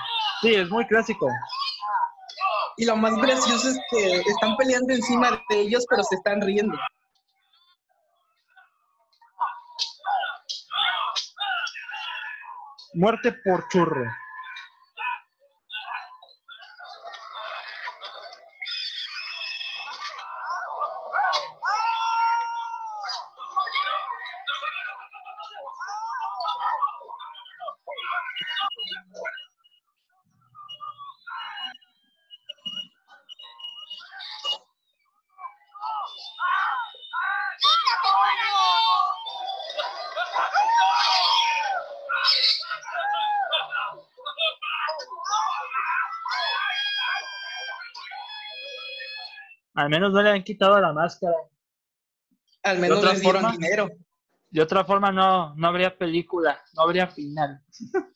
Sí, es muy clásico. Y lo más gracioso es que están peleando encima de ellos, pero se están riendo. Muerte por churro. Al menos no le han quitado la máscara. Al menos otra les dieron forma? dinero. De otra forma no, no habría película, no habría final. <laughs>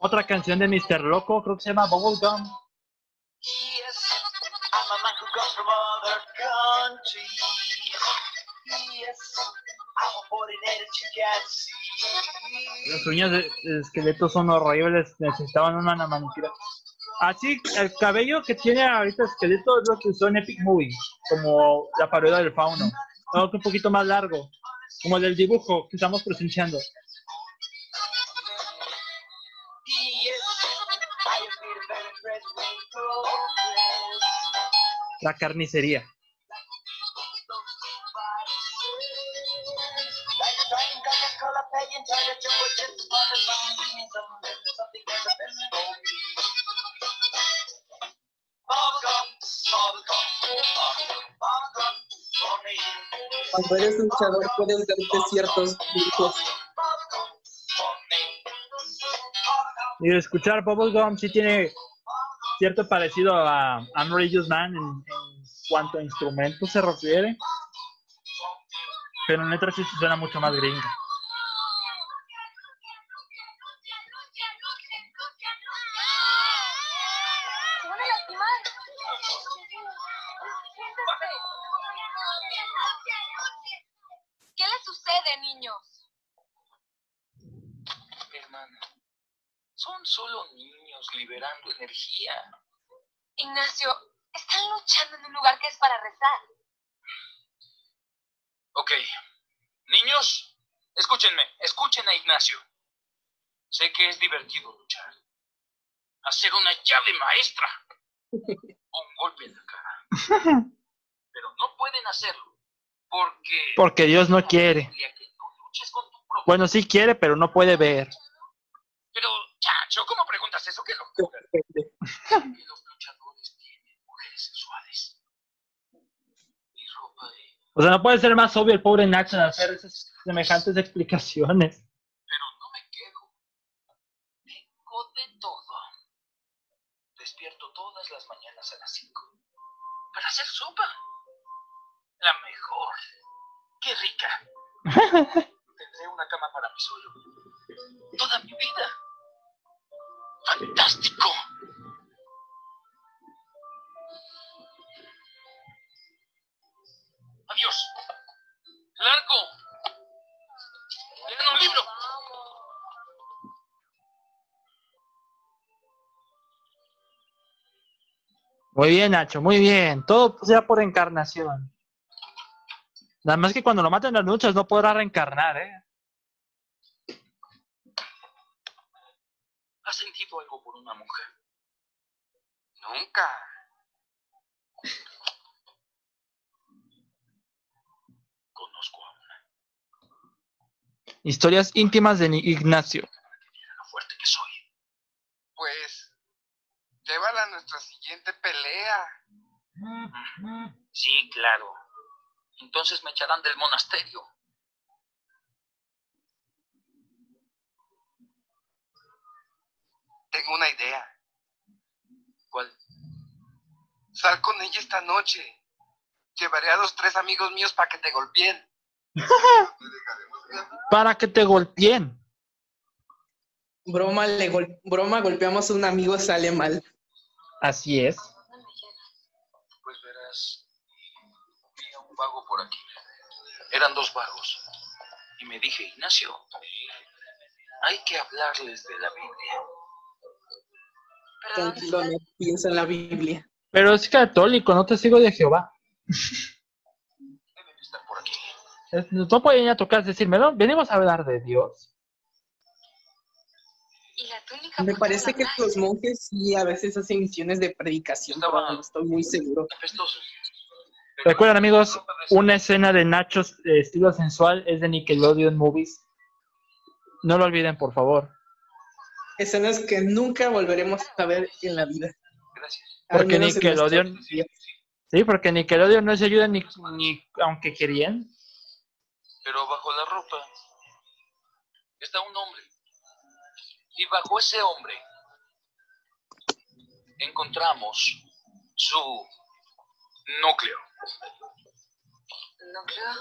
Otra canción de Mr. Loco, creo que se llama Bubblegum. Yes, Las uñas de, de esqueleto son horribles, necesitaban una manicura. Así, el cabello que tiene ahorita esqueleto es lo que usó en Epic Movie, como la parodia del fauno. Algo un poquito más largo, como el del dibujo que estamos presenciando. La carnicería. Cuando eres luchador puedes darte ciertos lujos. Y escuchar Bubblegum sí tiene cierto parecido a Unreal Man en, en cuanto a instrumentos se refiere. Pero en letra sí suena mucho más gringa. Hermana, son solo niños liberando energía. Ignacio, están luchando en un lugar que es para rezar. Ok. Niños, escúchenme, escuchen a Ignacio. Sé que es divertido luchar. Hacer una llave maestra. O un golpe en la cara. <laughs> Pero no pueden hacerlo. Porque... Porque Dios no quiere. Bueno, sí quiere, pero no puede ver. Pero, chacho, ¿cómo preguntas eso? ¿Qué locura? Que los luchadores tienen mujeres sensuales. Y ropa de... O sea, no puede ser más obvio el pobre Nacho en hacer esas semejantes explicaciones. Pero no me quejo. Tengo de todo. Despierto todas las mañanas a las 5 para hacer sopa. La mejor. ¡Qué rica! <laughs> Tendré una cama para mí solo. Toda mi vida. ¡Fantástico! Adiós. Largo. Lean un libro. Muy bien, Nacho, muy bien. Todo sea por encarnación. Nada más que cuando lo maten las luchas no podrá reencarnar, ¿eh? ¿Has sentido algo por una mujer? Nunca. Conozco a una. Historias íntimas de Ignacio. Mira lo fuerte que soy. Pues, llévala a nuestra siguiente pelea. Sí, claro. Entonces me echarán del monasterio. Tengo una idea. ¿Cuál? Sal con ella esta noche. Llevaré a los tres amigos míos para que te golpeen. <laughs> Para que te golpeen. Broma, le gol- broma, golpeamos a un amigo, sale mal. Así es. Pues verás. Vi a un vago por aquí. Eran dos vagos. Y me dije, Ignacio, hay que hablarles de la Biblia. Pero ¿dónde Tranquilo, no piensa en la Biblia. Pero es católico, no testigo de Jehová. Deben estar por aquí. Es- No pueden ir a tocar decirme, no, venimos a hablar de Dios. Y la túnica Me parece que los monjes sí a veces hacen misiones de predicación, pero no estoy muy seguro. Recuerden amigos, una escena de Nachos de estilo sensual es de Nickelodeon Movies. No lo olviden, por favor. Escenas que nunca volveremos a ver en la vida. Gracias. Porque en Nickelodeon-. Sí, porque Nickelodeon no se ayuda ni, ni aunque querían. Pero bajo la ropa está un hombre. Y bajo ese hombre encontramos su núcleo. ¿Núcleo?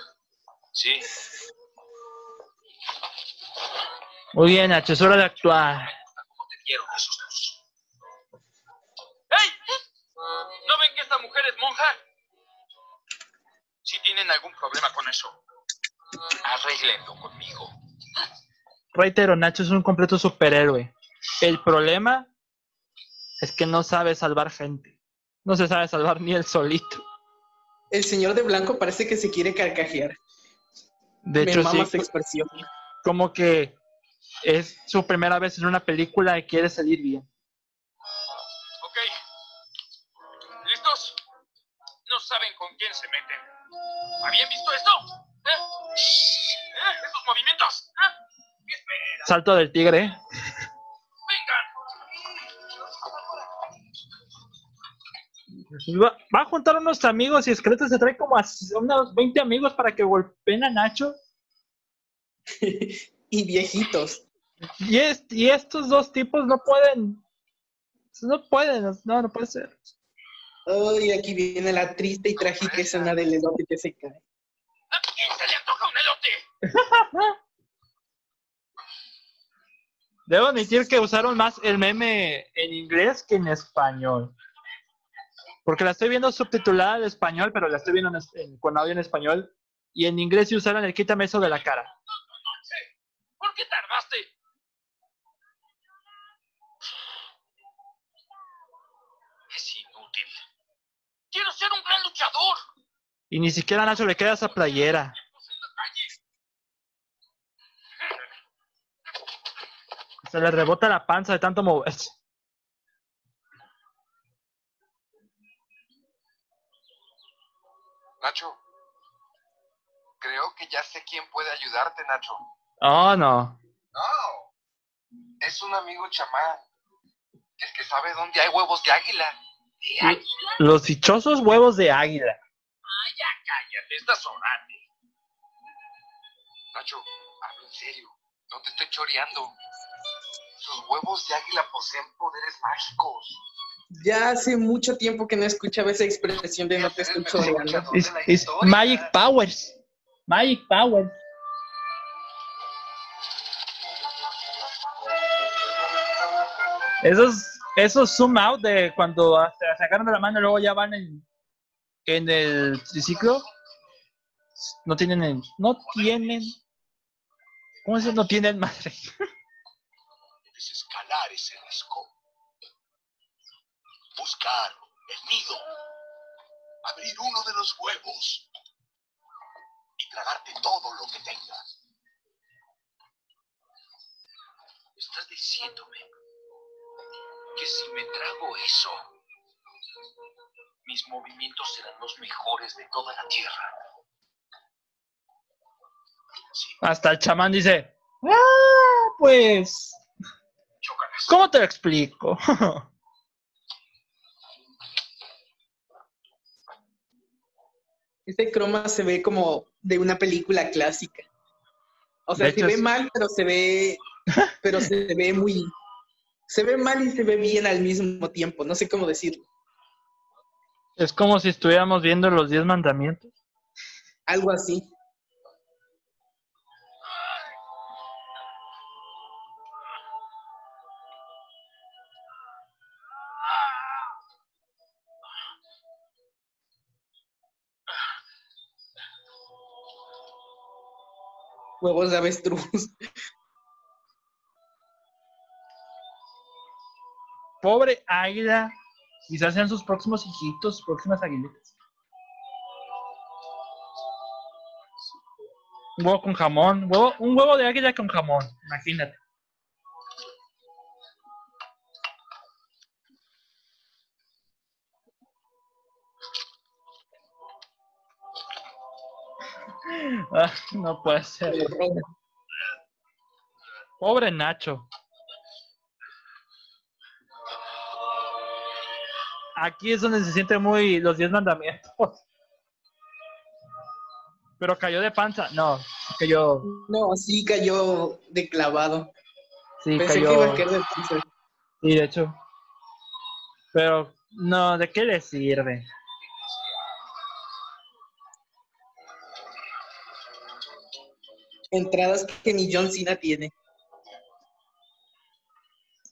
Sí. Muy bien, Nacho, es hora de actuar. ¿Cómo te dieron esos dos? ¡Ey! ¿No ven que esta mujer es monja? Si tienen algún problema con eso, arréglenlo conmigo. Reitero, Nacho es un completo superhéroe. El problema es que no sabe salvar gente. No se sabe salvar ni él solito. El señor de blanco parece que se quiere carcajear. De Me hecho, mama sí, su expresión. como que es su primera vez en una película y quiere salir bien. Ok. ¿Listos? No saben con quién se meten. ¿Habían visto esto? ¿Eh? ¿Eh? ¿Esos movimientos? ¿Eh? Espera, Salto del tigre. vengan. Va, va a juntar unos amigos y Esqueleto se trae como a unos 20 amigos para que golpeen a Nacho. <laughs> y viejitos. Y, es- y estos dos tipos no pueden. No pueden, no, no puede ser. Ay, aquí viene la triste y trágica escena del elote que se cae. ¿A quién se le antoja un elote? <laughs> Debo admitir que usaron más el meme en inglés que en español. Porque la estoy viendo subtitulada en español, pero la estoy viendo en- con audio en español. Y en inglés sí usaron el quítame eso de la cara. ¿Por qué tardaste? Es inútil. Quiero ser un gran luchador. Y ni siquiera Nacho le queda esa playera. Se le rebota la panza de tanto moverse. Nacho, creo que ya sé quién puede ayudarte, Nacho. Oh, no. No, es un amigo chamán. El que sabe dónde hay huevos de águila. ¿De águila? Los dichosos huevos de águila. Ah, ya cállate, estás sonante. Nacho, hablo en serio. No te estoy choreando. Sus huevos de águila poseen poderes mágicos. Ya hace mucho tiempo que no escuchaba esa expresión de no te estoy choreando. Es, es Magic Powers. Magic Powers. Esos, esos zoom out de cuando se sacaron de la mano y luego ya van en, en el triciclo. No tienen, no tienen, ¿cómo se? No tienen madre. <laughs> Debes escalar ese risco. Buscar el nido. Abrir uno de los huevos. Y tragarte todo lo que tengas. Estás diciéndome que si me trago eso, mis movimientos serán los mejores de toda la Tierra. Sí, Hasta el chamán dice, ah, pues. ¿cómo te lo explico? <laughs> Este croma se ve como de una película clásica. O sea, De se hecho, ve mal, pero se ve, pero se ve muy, se ve mal y se ve bien al mismo tiempo. No sé cómo decirlo. es como si estuviéramos viendo los diez mandamientos. Algo así. Huevos de avestruz. Pobre águila. Quizás sean sus próximos hijitos, sus próximas aguilitas. Un huevo con jamón. huevo- un huevo de águila con jamón. Imagínate. <laughs> Ah, no puede ser. Pobre Nacho. Aquí es donde se siente muy los diez mandamientos. Pero cayó de panza. No, cayó. No, sí cayó de clavado. Sí, Pensé que iba a cayó. caer de piso. Sí, de hecho. Pero, no, ¿de qué le sirve? Entradas que ni John Cena tiene.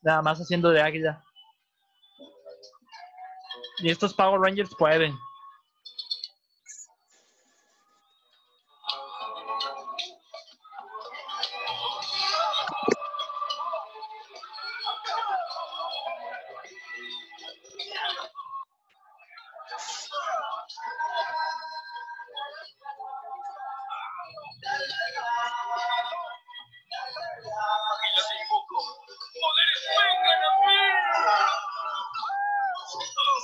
Nada más haciendo de águila. Y estos Power Rangers pueden.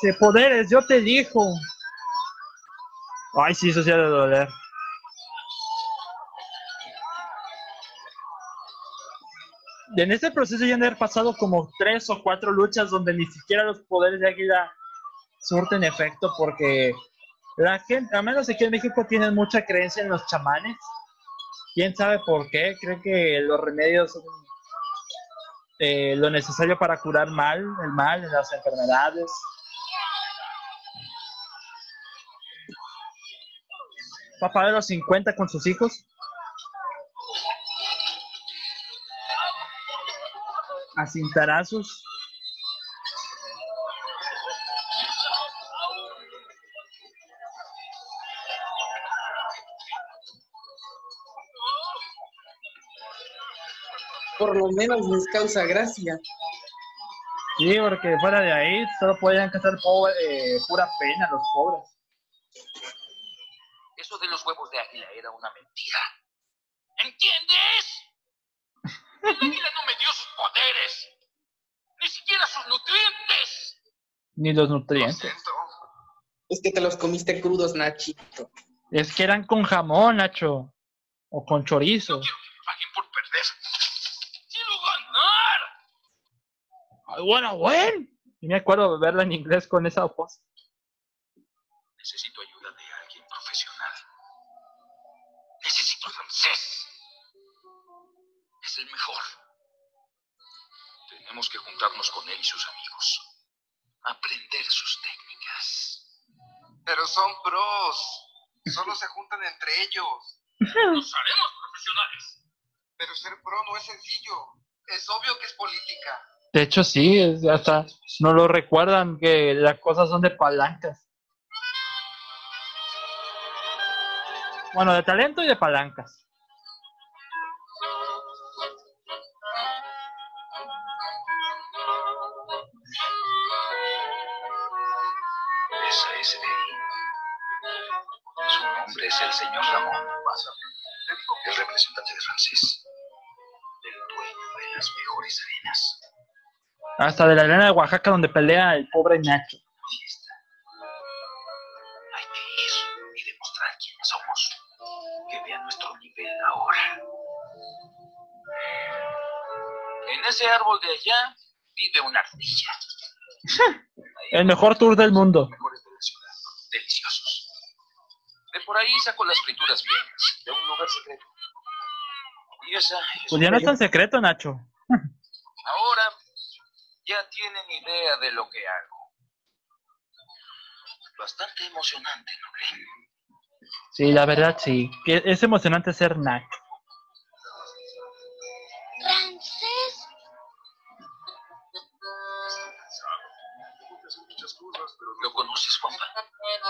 De poderes, yo te dijo. Ay, sí, eso sí ha de doler. En este proceso ya han de haber pasado como tres o cuatro luchas donde ni siquiera los poderes de águila surten efecto porque la gente, al menos aquí en México, tienen mucha creencia en los chamanes. ¿Quién sabe por qué? Creo que los remedios son eh, lo necesario para curar mal, el mal, las enfermedades. Papá de los 50 con sus hijos. A cintarazos. Por lo menos les causa gracia. Sí, porque fuera de ahí solo podían casar pobre, eh, pura pena los pobres. Una mentira. ¿Entiendes? El <laughs> águila no me dio sus poderes. Ni siquiera sus nutrientes. Ni los Lo nutrientes. Es que te los comiste crudos, Nachito. Es que eran con jamón, Nacho. O con chorizo. No quiero que me paguen por perder. ¡Quiero ganar! I wanna win. Y me acuerdo de verla en inglés con esa voz. Tenemos que juntarnos con él y sus amigos. Aprender sus técnicas. Pero son pros. Solo se juntan entre ellos. Nos haremos profesionales. Pero ser pro no es sencillo. Es obvio que es política. De hecho, sí, es- hasta no lo recuerdan que las cosas son de palancas. Bueno, de talento y de palancas. Hasta de la arena de Oaxaca donde pelea el pobre Nacho. Hay que ir y demostrar quiénes somos. Que vean nuestro nivel ahora. En ese árbol de allá vive una ardilla. <laughs> El mejor tour del mundo. Los mejores de la ciudad. Deliciosos. De por ahí saco las frituras viejas. De un lugar secreto. Y esa es Pues ya no es tan secreto, Nacho. Ahora ya tienen idea de lo que hago. Bastante emocionante, ¿no creen? Sí, la verdad sí. Es emocionante ser Nacho. Ramsés, ¿Lo conoces, Juanpa?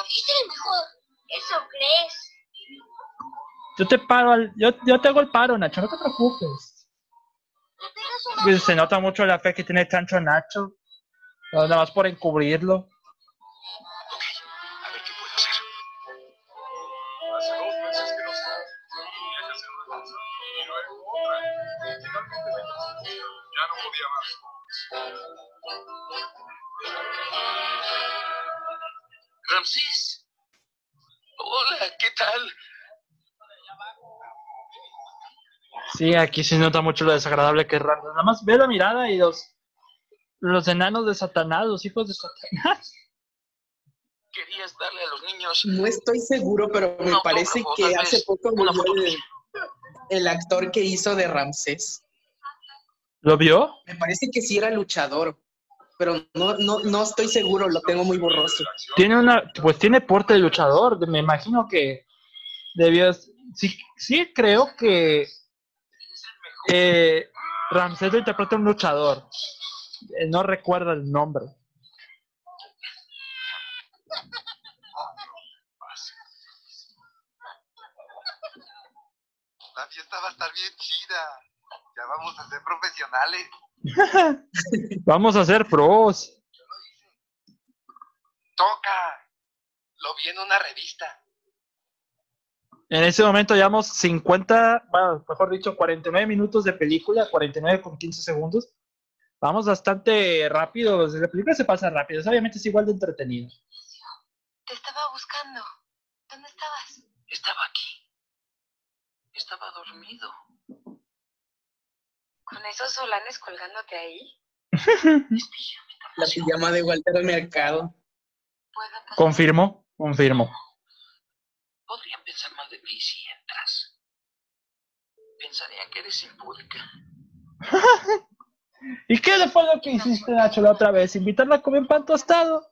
es el mejor. ¿Eso crees? Yo te paro, al- yo, yo te hago el paro, Nacho, no te preocupes. Se nota mucho la fe que tiene Chancho Nacho. Nada más por encubrirlo. Sí, aquí se nota mucho lo desagradable que es Ramses. Nada más ve la mirada y los, los enanos de Satanás, los hijos de Satanás. <laughs> Querías darle a los niños No estoy seguro, pero me parece que hace poco murió el, el actor que hizo de Ramsés. ¿Lo vio? Me parece que sí era luchador, pero no, no, no estoy seguro, lo tengo muy borroso. Tiene una, pues tiene porte de luchador. Me imagino que debió. Sí, sí creo que eh, Ramsés lo interpreta un luchador. Eh, no recuerdo el nombre. La fiesta va a estar bien chida. Ya vamos a ser profesionales. <laughs> Vamos a ser pros. Toca. Lo vi en una revista. En ese momento llevamos 50, bueno, mejor dicho, 49 minutos de película, 49 con 15 segundos. Vamos bastante rápido, la película se pasa rápido, obviamente es igual de entretenido. Te estaba buscando. ¿Dónde estabas? Estaba aquí. Estaba dormido. ¿Con esos solanes colgándote ahí? <laughs> La pijama de Walter Mercado. Confirmo, confirmo. Podrían pensar mal de ti si entras. Pensarían que eres impúdica. <laughs> ¿Y qué fue lo que hiciste, Nacho, la otra vez? ¿Invitarla a comer pan tostado?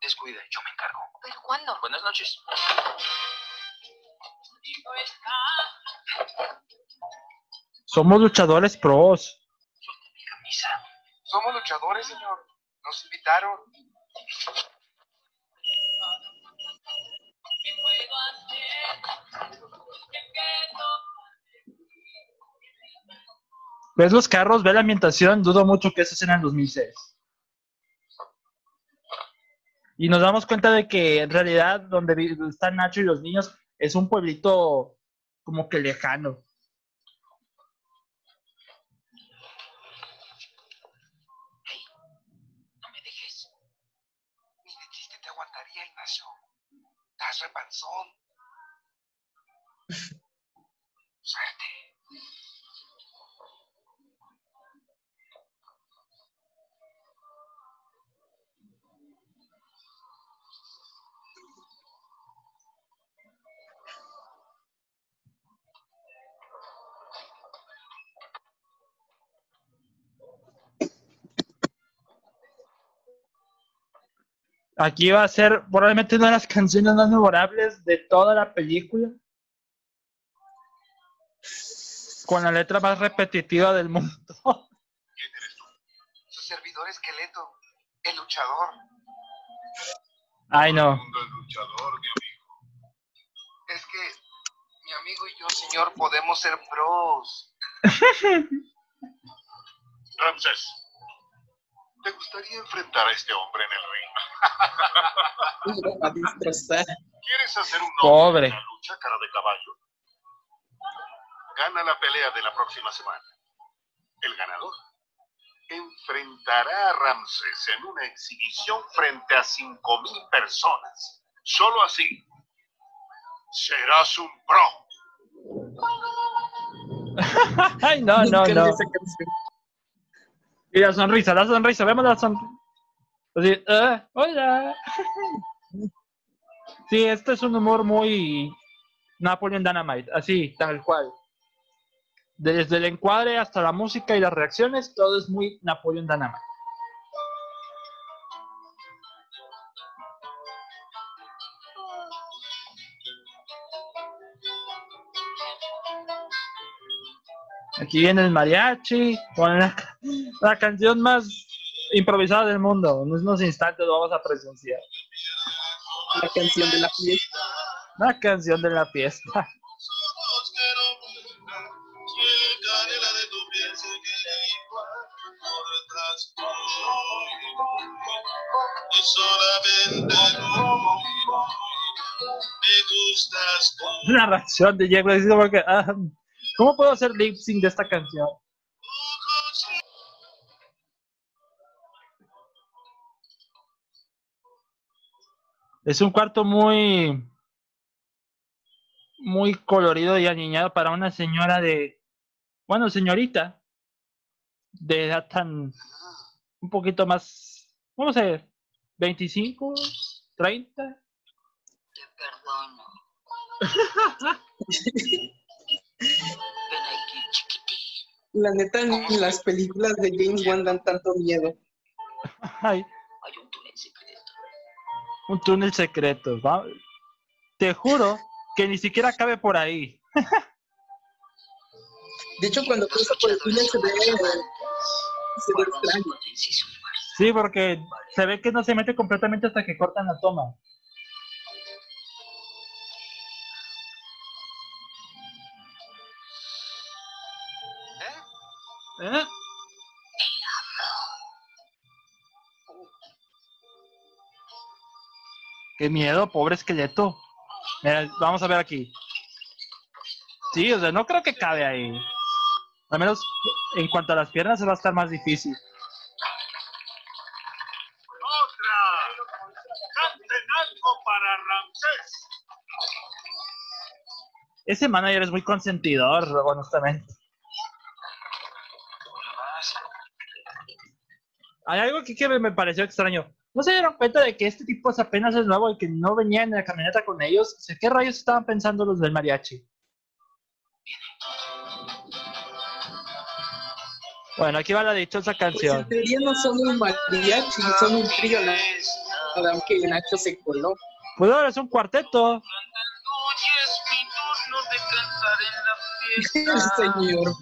Descuida, yo me encargo. ¿Pero cuándo? Buenas noches. Somos luchadores pros. Mi camisa. Somos luchadores, señor. Nos invitaron. ¿Ves los carros? ¿Ves la ambientación? Dudo mucho que eso sea en el 2006. Y nos damos cuenta de que en realidad donde están Nacho y los niños es un pueblito como que lejano. No me dejes. Ni de chiste te aguantaría, Ignacio. Estás repanzón. Suerte. Aquí va a ser probablemente una de las canciones más memorables de toda la película. Con la letra más repetitiva del mundo. <laughs> Su servidor esqueleto. El luchador. Ay, no. mundo es luchador, mi amigo. Es que mi amigo y yo, señor, podemos ser bros. <laughs> Ramsés, ¿te gustaría enfrentar a este hombre en el ring? <laughs> A destrozar. ¿Quieres hacer un Pobre. en la lucha cara de caballo? Gana la pelea de la próxima semana. El ganador enfrentará a Ramsés en una exhibición frente a 5.000 personas. Solo así serás un pro. <laughs> Ay, no, no, no. Y la sonrisa, la sonrisa, vemos la sonrisa. Así, ah, hola. Sí, este es un humor muy Napoleon Dynamite, así, tal cual. Desde el encuadre hasta la música y las reacciones, todo es muy Napoleon Dynamite. Aquí viene el mariachi con la, la canción más improvisada del mundo. En unos instantes lo vamos a presenciar. La canción de la fiesta. La canción de la fiesta. <laughs> La reacción de Diego es como que, ah, ¿cómo puedo hacer lip sync de esta canción? Es un cuarto muy muy colorido y aniñado para una señora de bueno, señorita de edad tan un poquito más vamos a ver 25, 30 Te perdono. Ven aquí, chiquitín. La neta, ni las películas de James Wan dan tanto miedo. Ay, un túnel secreto. va- Te juro que ni siquiera cabe por ahí. De hecho, cuando cruza por el túnel se ve, se ve extraño. Sí, porque se ve que no se mete completamente hasta que cortan la toma. ¿Eh? Qué miedo, pobre esqueleto. Mira, vamos a ver aquí. Sí, o sea, no creo que cabe ahí. Al menos en cuanto a las piernas se va a estar más difícil. Ese manager es muy consentidor, honestamente. Hay algo aquí que me pareció extraño. ¿No se dieron cuenta de que este tipo es apenas es nuevo y que no venía en la camioneta con ellos? O sea, ¿Qué rayos estaban pensando los del mariachi? Bueno, aquí va la dichosa Pues en canción. teoría no son un mariachi, son un trío, aunque Nacho se coló. Pues ahora es un cuarteto. Hoy es mi turno de cantar en la El fiesta. señor.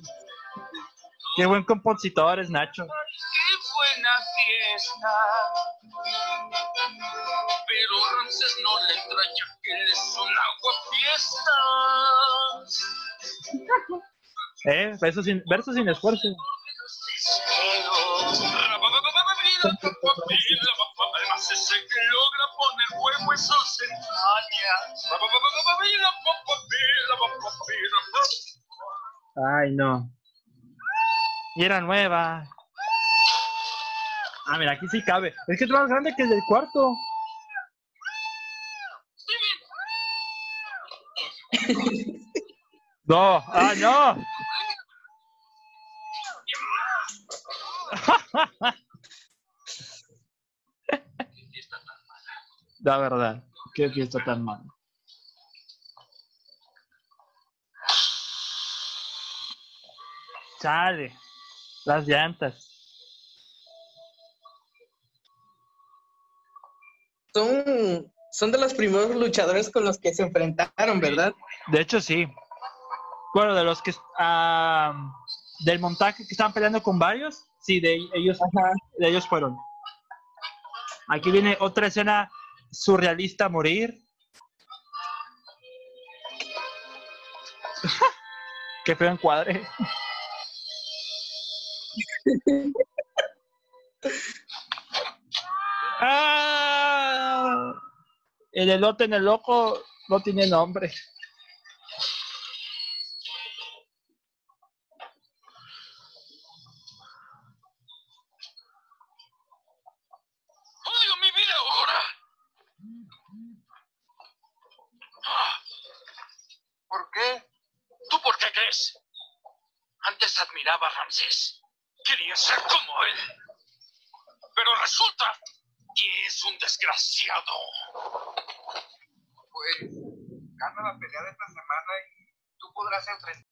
Qué buen compositor es Nacho. ¡Qué buena fiesta! ¿Eh? Verso sin, verso sin esfuerzo. Ay, no. Y era nueva. Ah, mira, aquí sí cabe. Es que es más grande que el del cuarto. <laughs> No, ah, no. <laughs> La verdad, qué fiesta tan mala. Chale, las llantas. Son, son de los primeros luchadores con los que se enfrentaron, ¿verdad? De hecho, sí. Bueno, de los que ah, del montaje que estaban peleando con varios, sí, de ellos, Ajá. de ellos fueron. Aquí viene otra escena surrealista a morir. <laughs> Qué feo encuadre. <laughs> ¡Ah! El elote en el ojo no tiene nombre. ¡Odio mi vida ahora! ¿Por qué? ¿Tú por qué crees? Antes admiraba a Ramsés. Quería ser como él. Pero resulta que es un desgraciado. Pues gana la pelea de esta semana y tú podrás enfrentar.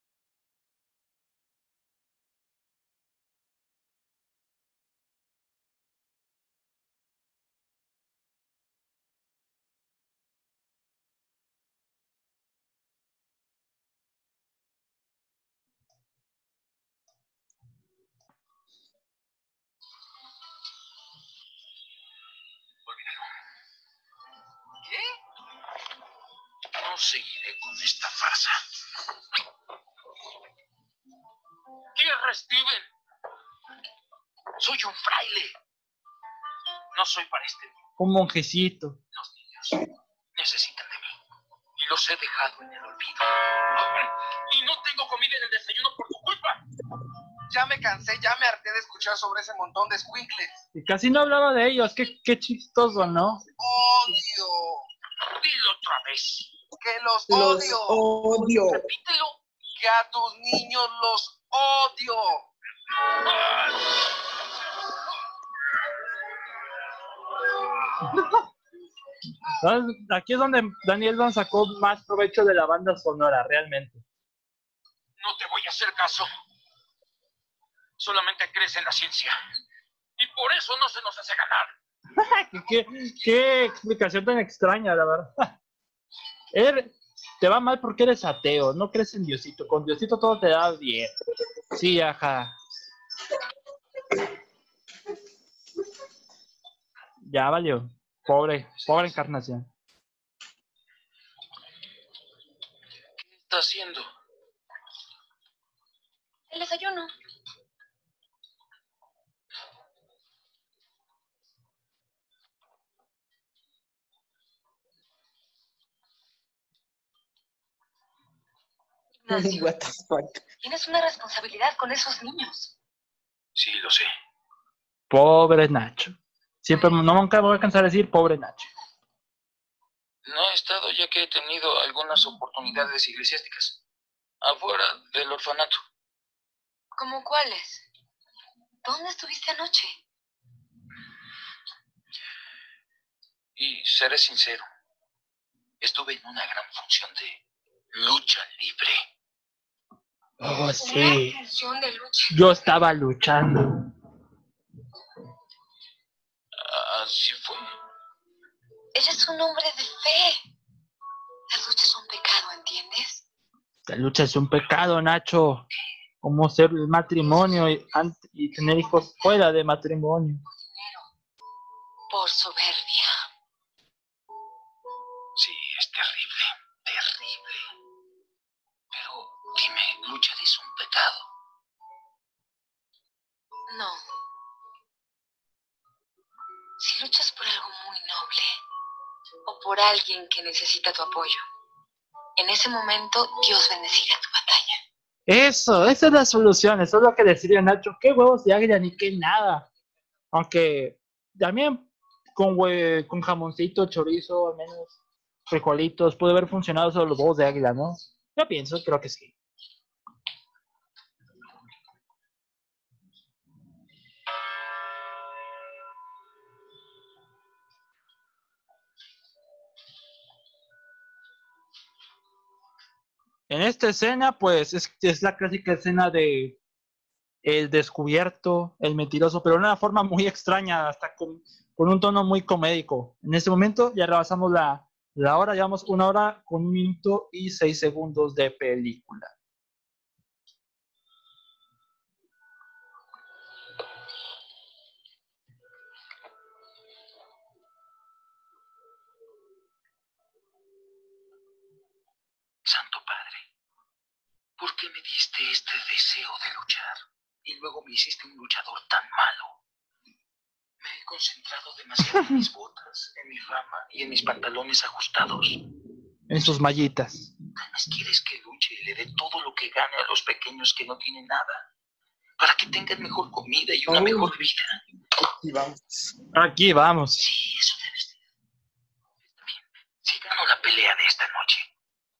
Fraile. No soy para este mundo. Un monjecito. Los niños necesitan de mí. Y los he dejado en el olvido. Y no tengo comida en el desayuno por tu culpa. Ya me cansé, ya me harté de escuchar sobre ese montón de squinkles. Y casi no hablaba de ellos. Qué, qué chistoso, ¿no? Odio. Dilo otra vez. Que los, Los odio. odio. Repítelo. Que a tus niños los odio. <laughs> Aquí es donde Daniel Don sacó más provecho de la banda sonora, realmente. No te voy a hacer caso. Solamente crees en la ciencia. Y por eso no se nos hace ganar. <laughs> ¿Qué, explicación tan extraña, la verdad. <laughs> Eres- te va mal porque eres ateo, no crees en Diosito. Con Diosito todo te da bien. Sí, ajá. Ya valió. Pobre, pobre encarnación. ¿Qué está haciendo? El desayuno. Ignacio, <laughs> What the fuck. tienes una responsabilidad con esos niños. Sí, lo sé. Pobre Nacho. Siempre, no nunca me voy a cansar de decir pobre Nacho. No he estado ya que he tenido algunas oportunidades eclesiásticas. Afuera del orfanato. ¿Cómo cuáles? ¿Dónde estuviste anoche? Y seré sincero, estuve en una gran función de lucha libre. Oh, Una sí. función de lucha. Yo estaba luchando. Así fue. Eres un hombre de fe. La lucha es un pecado, ¿entiendes? La lucha es un pecado, Nacho. Como ser el matrimonio y, tener hijos fuera de matrimonio. Por soberbia. Sí, es terrible, terrible. Pero dime, ¿luchar es un pecado? Por alguien que necesita tu apoyo, en ese momento Dios bendecirá tu batalla. Eso, esa es la solución. Eso es lo que decía Nacho. ¿Qué huevos de águila ni qué nada? Aunque también con, hue- con jamoncito, chorizo, al menos frijolitos, puede haber funcionado solo los huevos de águila, ¿no? Yo pienso, creo que sí. En esta escena, pues, es, la clásica escena de el descubierto, el mentiroso, pero de una forma muy extraña, hasta con, con un tono muy comédico. En este momento ya rebasamos la, la hora, llevamos una hora con un minuto y seis segundos de película. Diste este deseo de luchar y luego me hiciste un luchador tan malo? Me he concentrado demasiado en mis <laughs> botas, en mi fama y en mis pantalones ajustados. En sus mallitas. Además, quieres que luche y le dé todo lo que gane a los pequeños que no tienen nada, para que tengan mejor comida y una Oh. mejor vida. Y vamos. Aquí vamos. Sí, eso debes de. Está bien. Si gano la pelea de esta noche,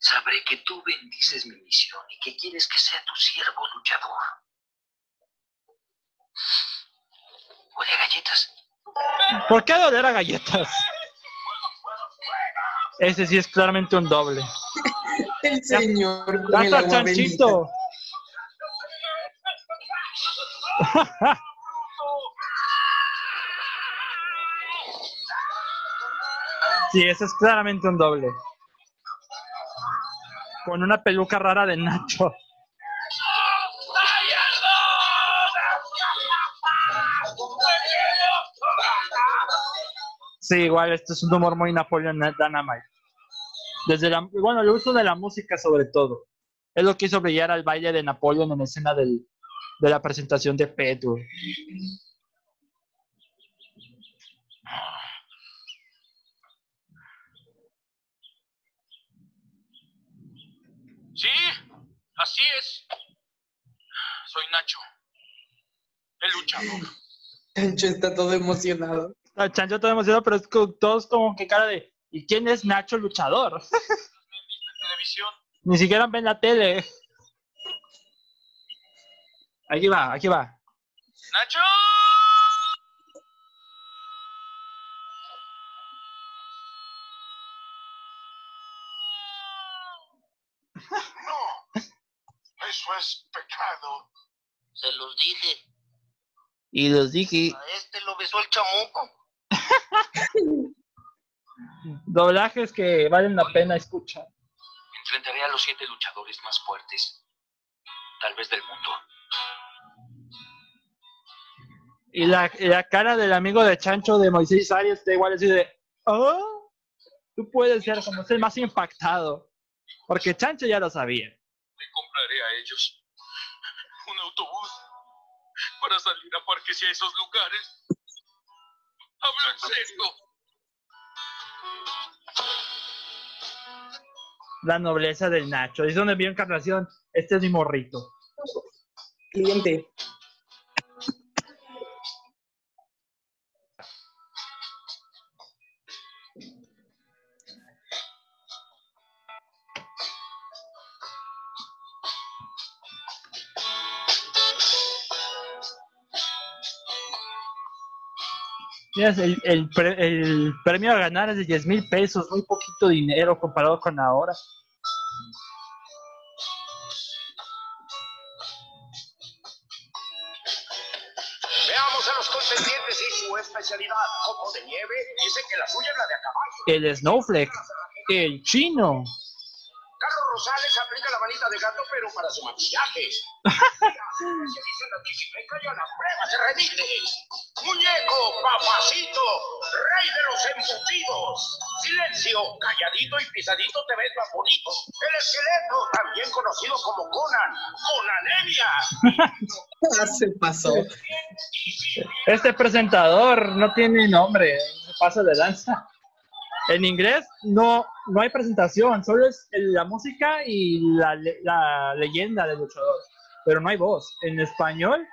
sabré que tú bendices mi misión y que quieres que sea tu siervo luchador. Huele a galletas. ¿Por qué doler a galletas? Ese sí es claramente un doble. <laughs> El señor ¡Hasta chanchito! <laughs> Sí, ese es claramente un doble. Con una peluca rara de Nacho. Sí, igual, este es un humor muy Napoleon Dynamite. Desde la, bueno, el uso de la música sobre todo. Es lo que hizo brillar al baile de Napoleón en escena del, de la presentación de Pedro. Sí, así es. Soy Nacho, el luchador. Chancho está todo emocionado. Chancho todo emocionado, pero es co- todos como que cara de ¿y quién es Nacho luchador? ¿Me viste en televisión? Ni siquiera ven la tele. Aquí va, aquí va. ¡Nacho! Eso es pecado. Se los dije. Y los dije, A este lo besó el chamuco. <laughs> doblajes que valen la pena escuchar. Enfrentaré a los siete luchadores más fuertes, tal vez del mundo. Y la, y la cara del amigo de Chancho de Moisés Arias está igual así de, oh, tú puedes ser como ser más impactado. Porque Chancho ya lo sabía. Le compraré a ellos un autobús para salir a parques y a esos lugares. Hablo en serio. La nobleza del Nacho. Es donde vio encarnación. Este es mi morrito. Cliente. El, el pre- el premio a ganar es de 10 mil pesos, muy poquito dinero comparado con ahora. Veamos a los contendientes y su especialidad. Como de nieve, dicen que la suya es la de a caballo. El Snowflake, el chino. Carlos Rosales aplica la manita de gato, pero para su maquillaje. Especialista en la bicicleta y a la prueba se remite. Muñeco, papacito, rey de los embutidos. Silencio, calladito y pisadito te ves más bonito. El esqueleto, también conocido como Conan, con anemia. <laughs> Ah, se pasó. Este presentador no tiene nombre, se pasa de danza. En inglés no, no hay presentación, solo es el- la música y la, la leyenda del luchador, pero no hay voz. En español,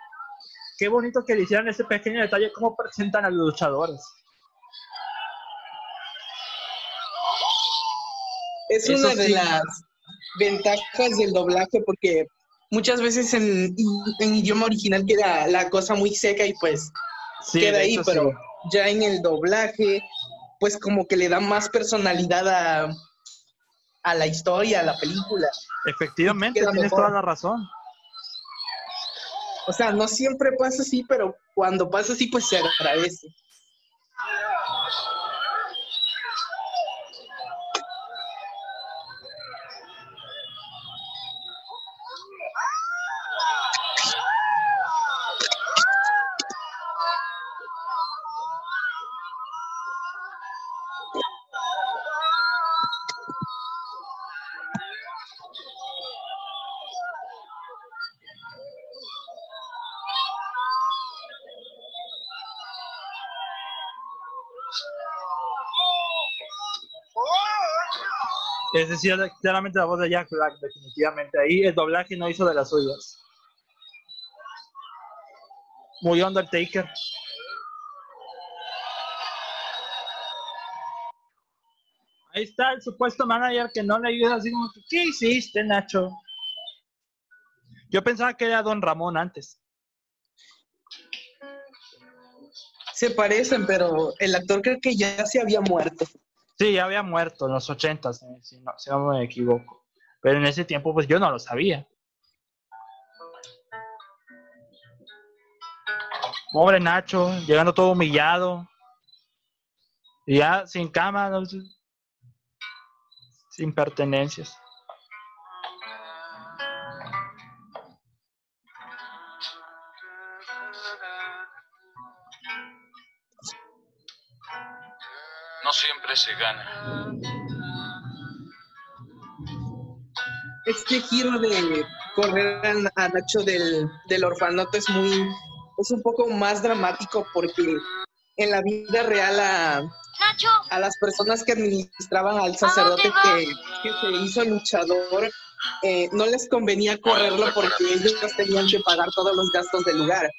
qué bonito que le hicieran ese pequeño detalle, cómo presentan a los luchadores. Es Eso una de sí. las ventajas del doblaje porque muchas veces en, en idioma original queda la cosa muy seca y pues Sí, queda ahí, pero sí. ya en el doblaje pues como que le da más personalidad a, a la historia, a la película. Efectivamente, tienes mejor. toda la razón. O sea, no siempre pasa así, pero cuando pasa así pues se agradece. Decir, claramente la voz de Jack Black, definitivamente. Ahí el doblaje no hizo de las suyas. Murió Undertaker. Ahí está el supuesto manager que no le ayuda así ¿qué hiciste, Nacho? Yo pensaba que era Don Ramón antes. Se parecen, pero el actor creo que ya se había muerto. Sí, ya había muerto en los ochentas, eh, si no, me equivoco. Pero en ese tiempo, pues yo no lo sabía. Pobre Nacho, llegando todo humillado. Y ya sin cama, no sin pertenencias. Se gana. Este giro de correr a, Nacho del, del orfanato es muy, es un poco más dramático porque en la vida real a, Nacho, a las personas que administraban al sacerdote que, que se hizo luchador, eh, no les convenía correrlo porque ellos tenían que pagar todos los gastos del lugar.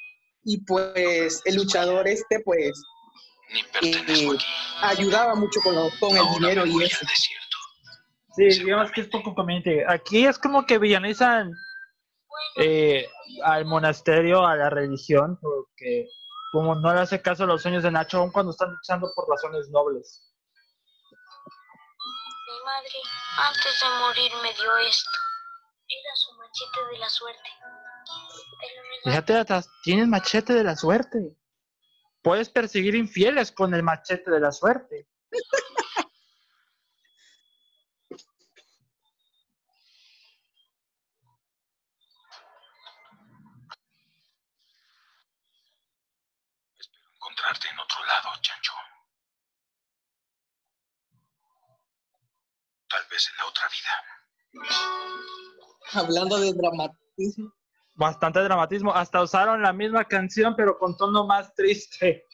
Y pues el luchador este pues Ni pertenezco eh, aquí. ayudaba mucho con, lo- con el dinero y eso. al desierto. Sí, digamos que es poco conveniente. Aquí es como que villanizan eh, al monasterio, a la religión, porque como no le hace caso a los sueños de Nacho, aun cuando están luchando por razones nobles. mi madre antes de morir me dio esto. Era su machete de la suerte. Fíjate, tienes machete de la suerte. Puedes perseguir infieles con el machete de la suerte. Encontrarte en otro lado, chancho. Tal vez en la otra vida. Hablando de dramatismo. Bastante dramatismo. Hasta usaron la misma canción, pero con tono más triste.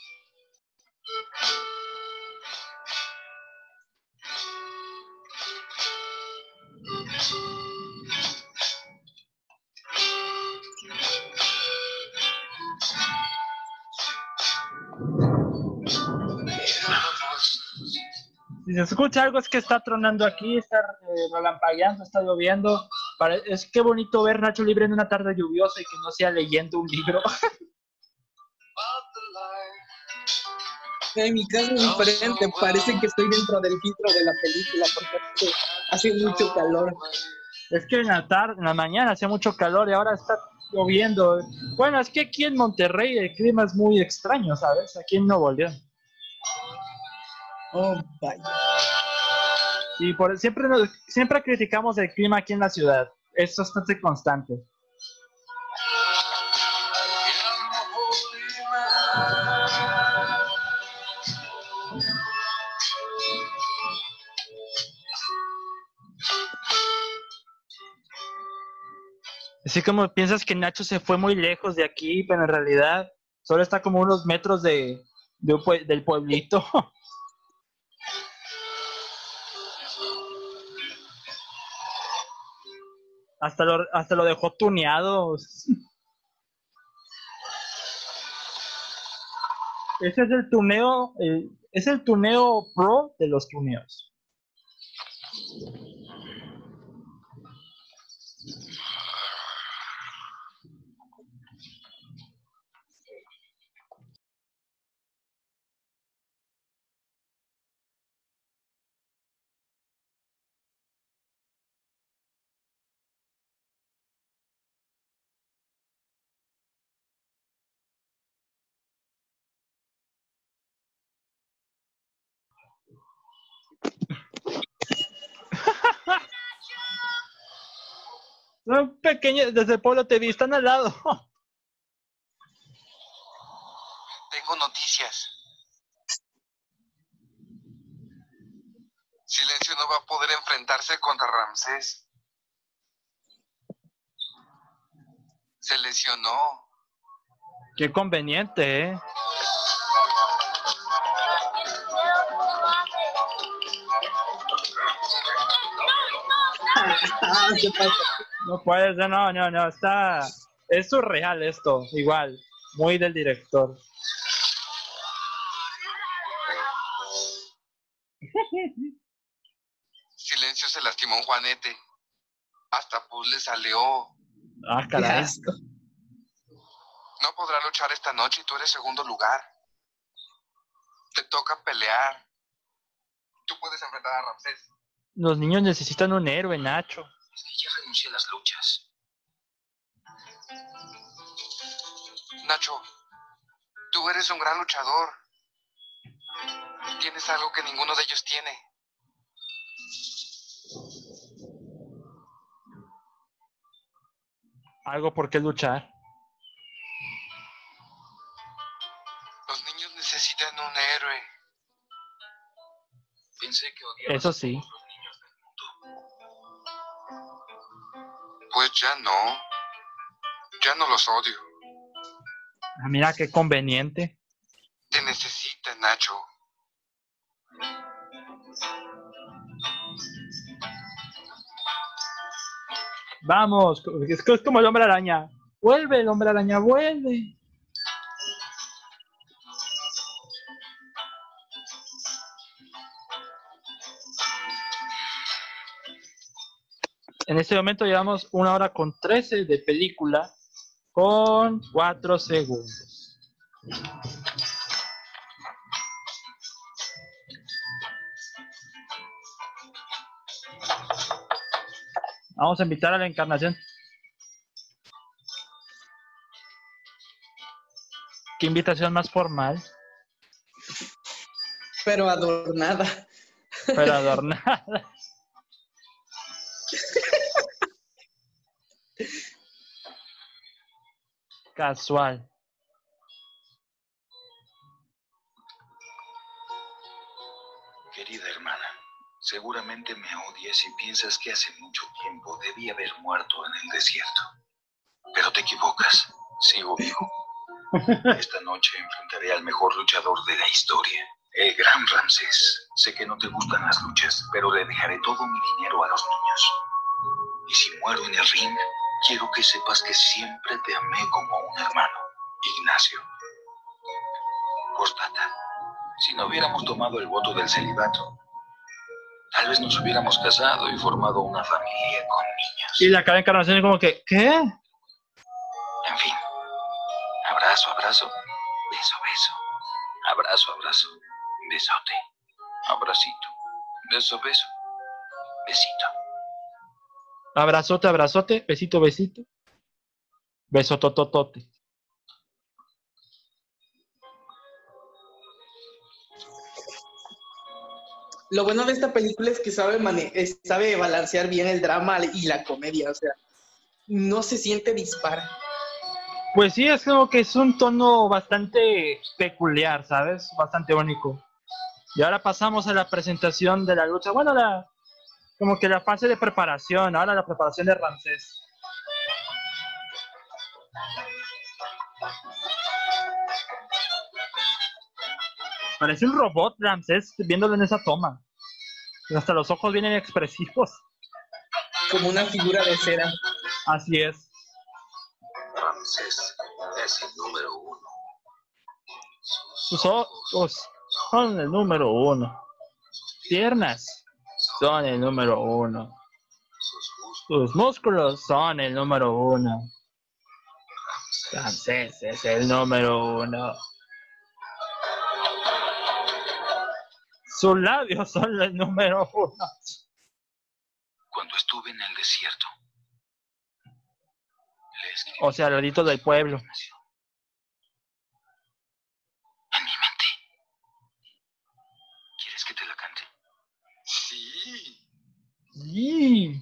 Si se escucha algo es que está tronando aquí, está eh, relampagueando, está lloviendo. Es que bonito ver Nacho Libre en una tarde lluviosa y que no sea leyendo un libro. <laughs> En mi caso es diferente, parece que estoy dentro del filtro de la película porque hace mucho calor. Es que en la tarde, en la mañana hacía mucho calor y ahora está lloviendo. Bueno, es que aquí en Monterrey el clima es muy extraño, ¿sabes? Aquí en Nuevo León. Oh, vaya. Y por, siempre, nos- siempre criticamos el clima aquí en la ciudad. Es bastante constante. Así como piensas que Nacho se fue muy lejos de aquí, pero en realidad solo está como unos metros de, del pueblito. <laughs> hasta, lo, hasta lo dejó tuneado. Ese es el tuneo, el- es el tuneo pro de los tuneos. Son pequeños, desde el pueblo te vi, están al lado. <laughs> Tengo noticias. Silencio no va a poder enfrentarse contra Ramsés. Se lesionó. Qué conveniente, ¿eh? <laughs> ¿Qué pasa? No puede ser, no, no, no, está... Es surreal esto, igual, muy del director. Silencio se lastimó un Juanete. Hasta Puz le salió. Ah, caray. No podrá luchar esta noche y tú eres segundo lugar. Te toca pelear. Tú puedes enfrentar a Ramsés. Los niños necesitan un héroe, Nacho. Ya renuncié a las luchas. Nacho, tú eres un gran luchador. Tienes algo que ninguno de ellos tiene. Algo por qué luchar. Los niños necesitan un héroe. Pensé que odiabas Eso sí. Pues ya no. Ya no los odio. Ah, mira qué conveniente. Te necesitan, Nacho. Vamos, es como el hombre araña. Vuelve, el hombre araña, vuelve. En este momento llevamos una hora con 13 de película con 4 segundos. Vamos a invitar a la encarnación. ¿Qué invitación más formal? Pero adornada. Pero adornada. <laughs> Casual. Querida hermana, seguramente me odias y piensas que hace mucho tiempo debí haber muerto en el desierto. Pero te equivocas, sigo vivo. <laughs> Esta noche enfrentaré al mejor luchador de la historia, el gran Ramsés. Sé que no te gustan las luchas, pero le dejaré todo mi dinero a los niños. Y si muero en el ring, quiero que sepas que siempre te amé como un hermano, Ignacio. Postdata. Si no hubiéramos tomado el voto del celibato, tal vez nos hubiéramos casado y formado una familia con niños. Y la cara de encarnación es como que, ¿qué? En fin, abrazo, abrazo, beso, beso, Abrazo, abrazo. Besote. Abracito. Beso, beso. Besito. Abrazote, abrazote, besito, besito. Beso tototote. Lo bueno de esta película es que sabe, mane- sabe balancear bien el drama y la comedia, o sea, no se siente dispar. Pues sí, es como que es un tono bastante peculiar, ¿sabes? Bastante único. Y ahora pasamos a la presentación de la lucha. Bueno, la, como que la fase de preparación, ahora la preparación de Ramsés. Parece un robot, Ramsés, viéndolo en esa toma. Hasta los ojos vienen expresivos. Como una figura de cera. Así es. Ramsés es el número uno. Sus ojos son el número uno. Piernas son el número uno. Sus músculos son el número uno. Ramsés es el número uno. Sus labios son el número uno. Cuando estuve en el desierto, O sea, el del pueblo. en mi mente. ¿Quieres que te la cante? Sí. Si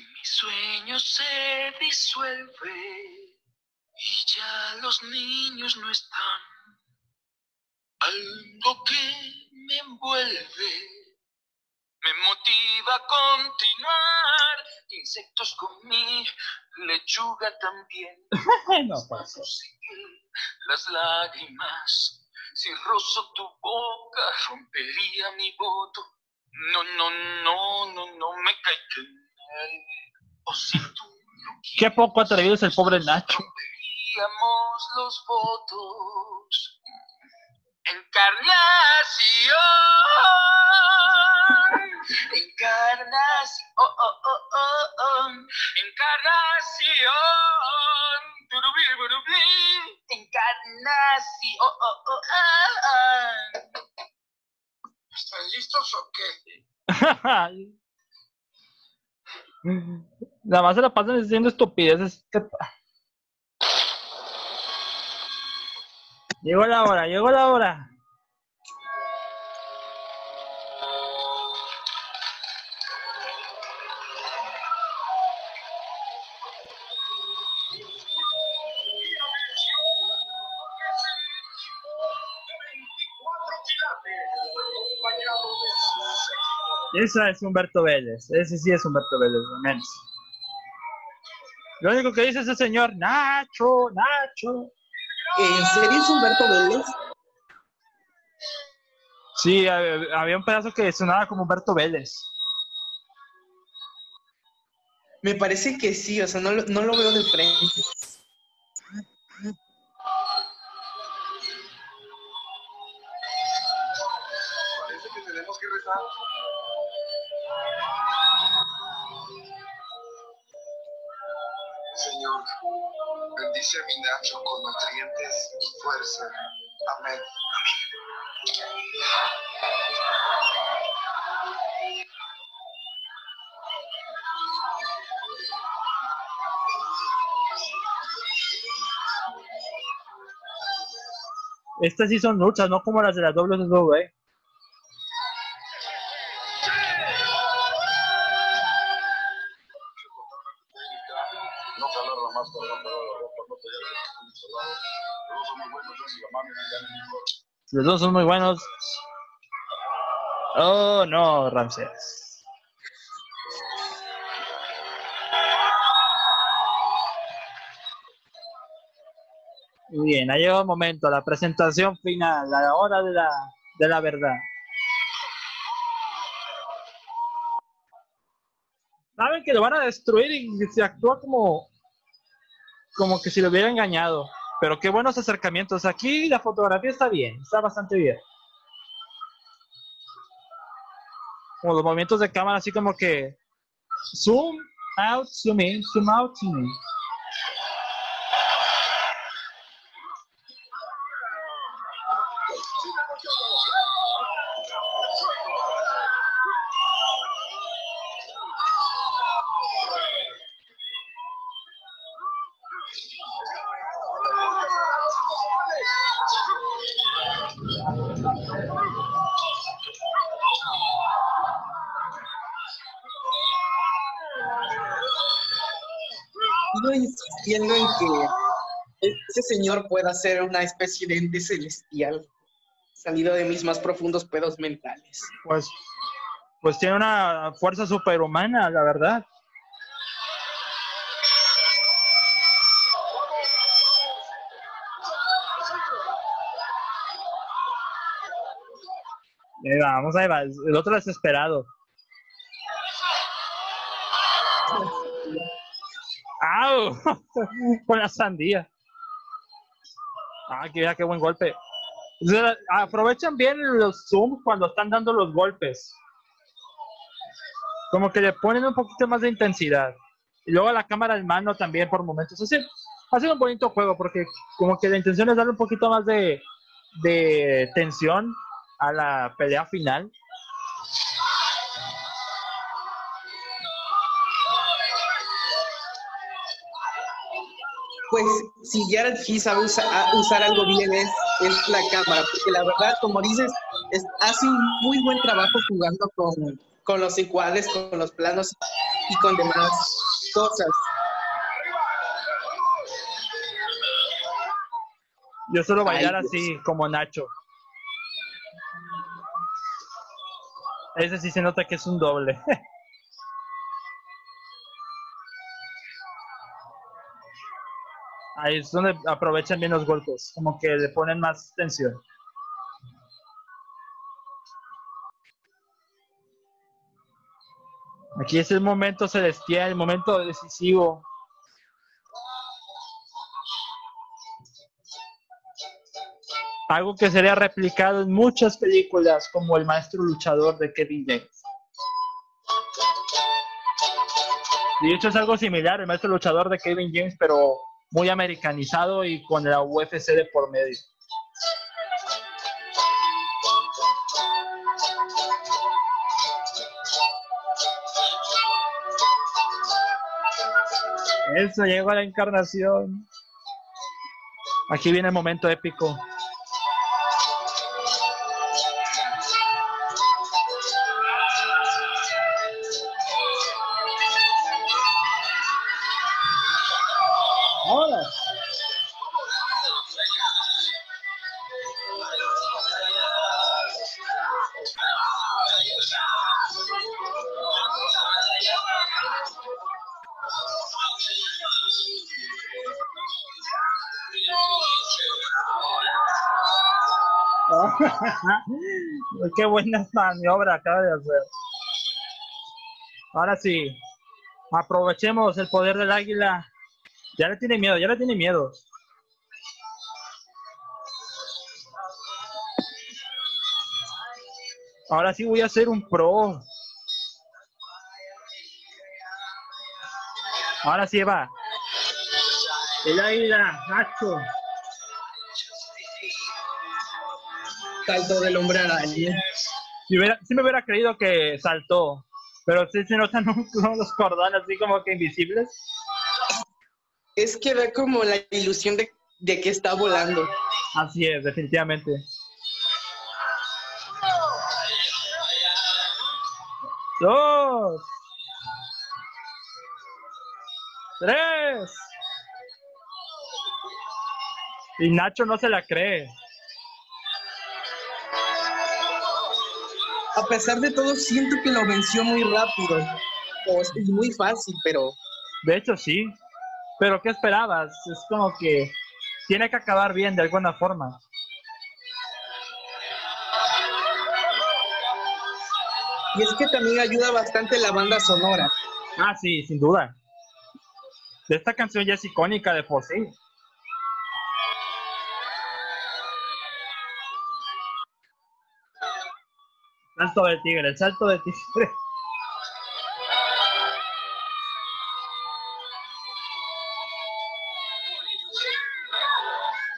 mi sueño se disuelve y ya los niños no están, algo que me envuelve me motiva a continuar. Insectos con mi lechuga también. <laughs> No pasa. Las lágrimas. Si rozo tu boca, rompería mi voto. No, no, no, no, no me en él. O si tú no Qué poco atrevido es el pobre Nacho. romperíamos los votos. Encarnación. Encarnación. Oh, oh, oh, oh, oh. Encarnación. Turubí, burubí. Encarnación. Oh, oh, oh, ah, ah. ¿Están listos o qué? <laughs> Nada más se la pasan diciendo estupideces. ¿Qué pa- Llegó la hora, llegó la hora. Esa es Humberto Vélez. Ese sí es Humberto Vélez, al menos. Lo único que dice ese señor, Nacho, Nacho. ¿En serio es Humberto Vélez? Sí, hab- había un pedazo que sonaba como Humberto Vélez. Me parece que sí, o sea, no, lo- no lo veo de frente. Bendice a mi Nacho con nutrientes y fuerza. Amén. Estas sí son luchas, no como las de la WWE. Los dos son muy buenos. Oh, no, Ramsés. Muy bien, ha llegado el momento, la presentación final, la hora de la, de la verdad. Saben que lo van a destruir y se actúa como, como que si lo hubiera engañado. Pero qué buenos acercamientos. Aquí la fotografía está bien, está bastante bien. Como los movimientos de cámara, así como que Zoom out, zoom in, zoom out, zoom in. Señor pueda ser una especie de ente celestial salido de mis más profundos pedos mentales. Pues, pues tiene una fuerza superhumana, la verdad. Ahí vamos, ahí va. El otro desesperado. ¡Au! <laughs> Con la sandía. Ah, que qué buen golpe. Aprovechan bien los zooms cuando están dando los golpes. Como que le ponen un poquito más de intensidad. Y luego la cámara en mano también por momentos. Hace, hace un bonito juego porque como que la intención es darle un poquito más de, de tensión a la pelea final. Pues si Jared G sabe usa- usar algo bien es, es la cámara, porque la verdad, como dices, es- hace un muy buen trabajo jugando con, con los encuadres, con los planos y con demás cosas. Yo suelo bailar Ay, así, como Nacho. Ese sí se nota que es un doble. <laughs> Ahí es donde aprovechan bien los golpes, como que le ponen más tensión. Aquí es el momento celestial, el momento decisivo. Algo que sería replicado en muchas películas, como El Maestro Luchador de Kevin James. De hecho, es algo similar, El Maestro Luchador de Kevin James, pero muy americanizado y con la UFC de por medio. Eso, llegó a la encarnación. Aquí viene el momento épico. Qué buena <laughs> maniobra acaba de hacer. Ahora sí, aprovechemos el poder del águila. Ya le tiene miedo, ya le tiene miedo. Ahora sí voy a ser un pro. Ahora sí va. El águila, Nacho. Salto del hombre araña. Si, hubiera, si me hubiera creído que saltó, pero sí se notan unos cordones así como que invisibles. Es que da como la ilusión de, de que está volando. Así es, definitivamente. Dos. Tres. Y Nacho no se la cree. A pesar de todo, siento que lo venció muy rápido. O es muy fácil, pero De hecho, sí. Pero ¿qué esperabas? Es como que tiene que acabar bien de alguna forma. Y es que también ayuda bastante la banda sonora. Ah, sí, sin duda. Esta canción ya es icónica de por sí. Salto del tigre, el salto del tigre. <laughs>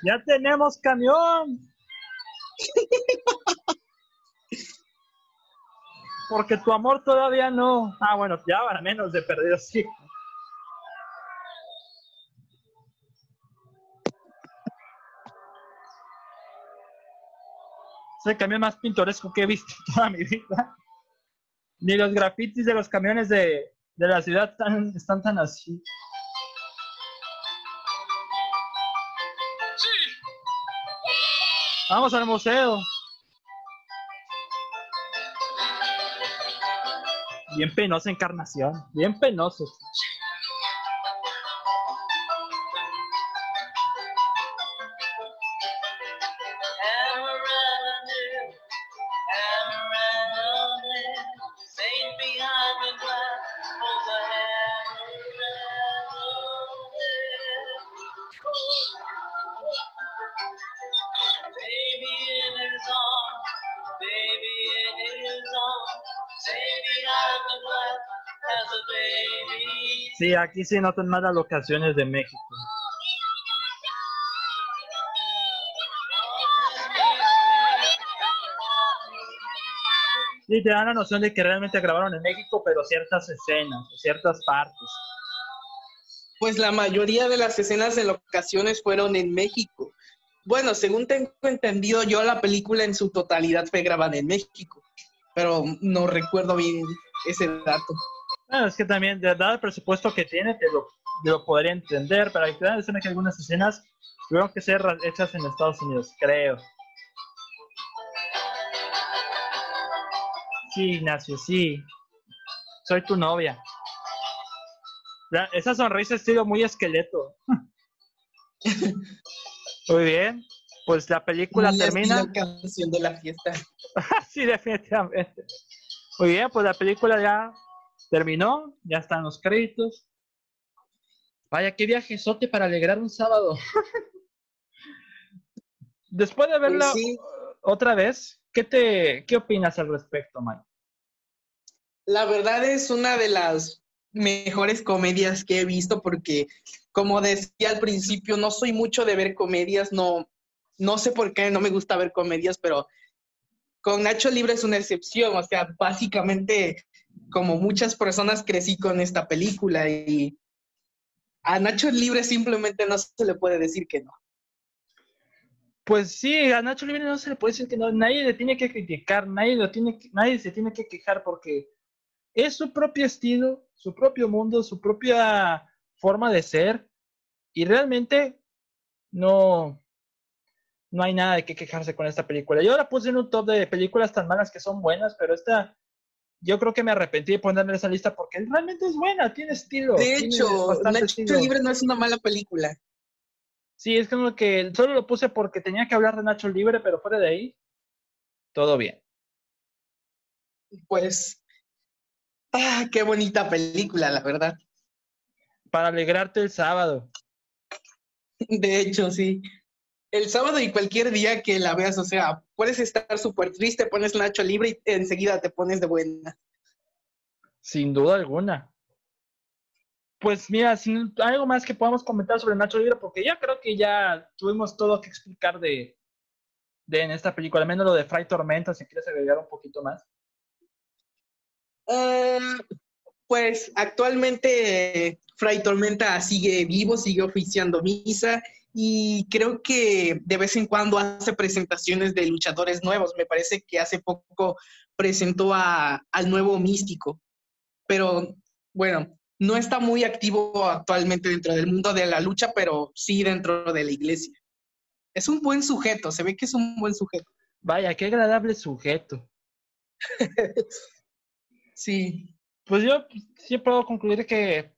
¡Ya tenemos camión! <laughs> Porque tu amor todavía no. Ah, bueno, ya al menos de perdido sí. Es el camión más pintoresco que he visto en toda mi vida. Ni los grafitis de los camiones de, de la ciudad están, están tan así. Vamos al museo. Bien penosa encarnación, bien penoso. Aquí sí notan más las locaciones de México. Sí, te dan la noción de que realmente grabaron en México, pero ciertas escenas, ciertas partes. Pues la mayoría de las escenas de locaciones fueron en México. Bueno, según tengo entendido yo, la película en su totalidad fue grabada en México, pero no recuerdo bien ese dato. Bueno, es que también, dado el presupuesto que tiene, te lo, lo podría entender, pero hay que que algunas escenas tuvieron que ser hechas en Estados Unidos, creo. Sí, Ignacio, sí. Soy tu novia. esa sonrisa estilo muy esqueleto. <laughs> muy bien. Pues la película termina. La canción de la fiesta. <laughs> sí, definitivamente. Muy bien, pues la película ya terminó, ya están los créditos. Vaya, qué viajezote para alegrar un sábado. <laughs> Después de verla pues otra vez, ¿qué, te, ¿qué opinas al respecto, Mike? La verdad es una de las mejores comedias que he visto porque, como decía al principio, no soy mucho de ver comedias, no, no sé por qué no me gusta ver comedias, pero con Nacho Libre es una excepción, o sea, básicamente como muchas personas crecí con esta película y a Nacho Libre simplemente no se le puede decir que no. Pues sí, a Nacho Libre no se le puede decir que no, nadie le tiene que criticar, nadie, lo tiene nadie se tiene que quejar porque es su propio estilo, su propio mundo, su propia forma de ser y realmente no, no hay nada de qué quejarse con esta película. Yo la puse en un top de películas tan malas que son buenas, pero esta yo creo que me arrepentí de ponerle esa lista porque realmente es buena, tiene estilo. De hecho, Nacho Libre no es una mala película. Sí, es como que solo lo puse porque tenía que hablar de Nacho Libre, pero fuera de ahí, todo bien. Pues, ah, qué bonita película, la verdad. Para alegrarte el sábado. De hecho, sí el sábado y cualquier día que la veas, o sea, puedes estar súper triste, pones Nacho libre y enseguida te pones de buena. Sin duda alguna. Pues mira, sin algo más que podamos comentar sobre Nacho Libre, porque ya creo que ya tuvimos todo que explicar de, de en esta película, al menos lo de Fray Tormenta, si quieres agregar un poquito más. Em, pues actualmente Fray Tormenta sigue vivo, sigue oficiando misa y creo que de vez en cuando hace presentaciones de luchadores nuevos. Me parece que hace poco presentó a, al nuevo místico, pero bueno, no está muy activo actualmente dentro del mundo de la lucha, pero sí dentro de la iglesia. Es un buen sujeto, se ve que es un buen sujeto. Vaya, qué agradable sujeto. <laughs> sí. Pues yo sí puedo concluir que,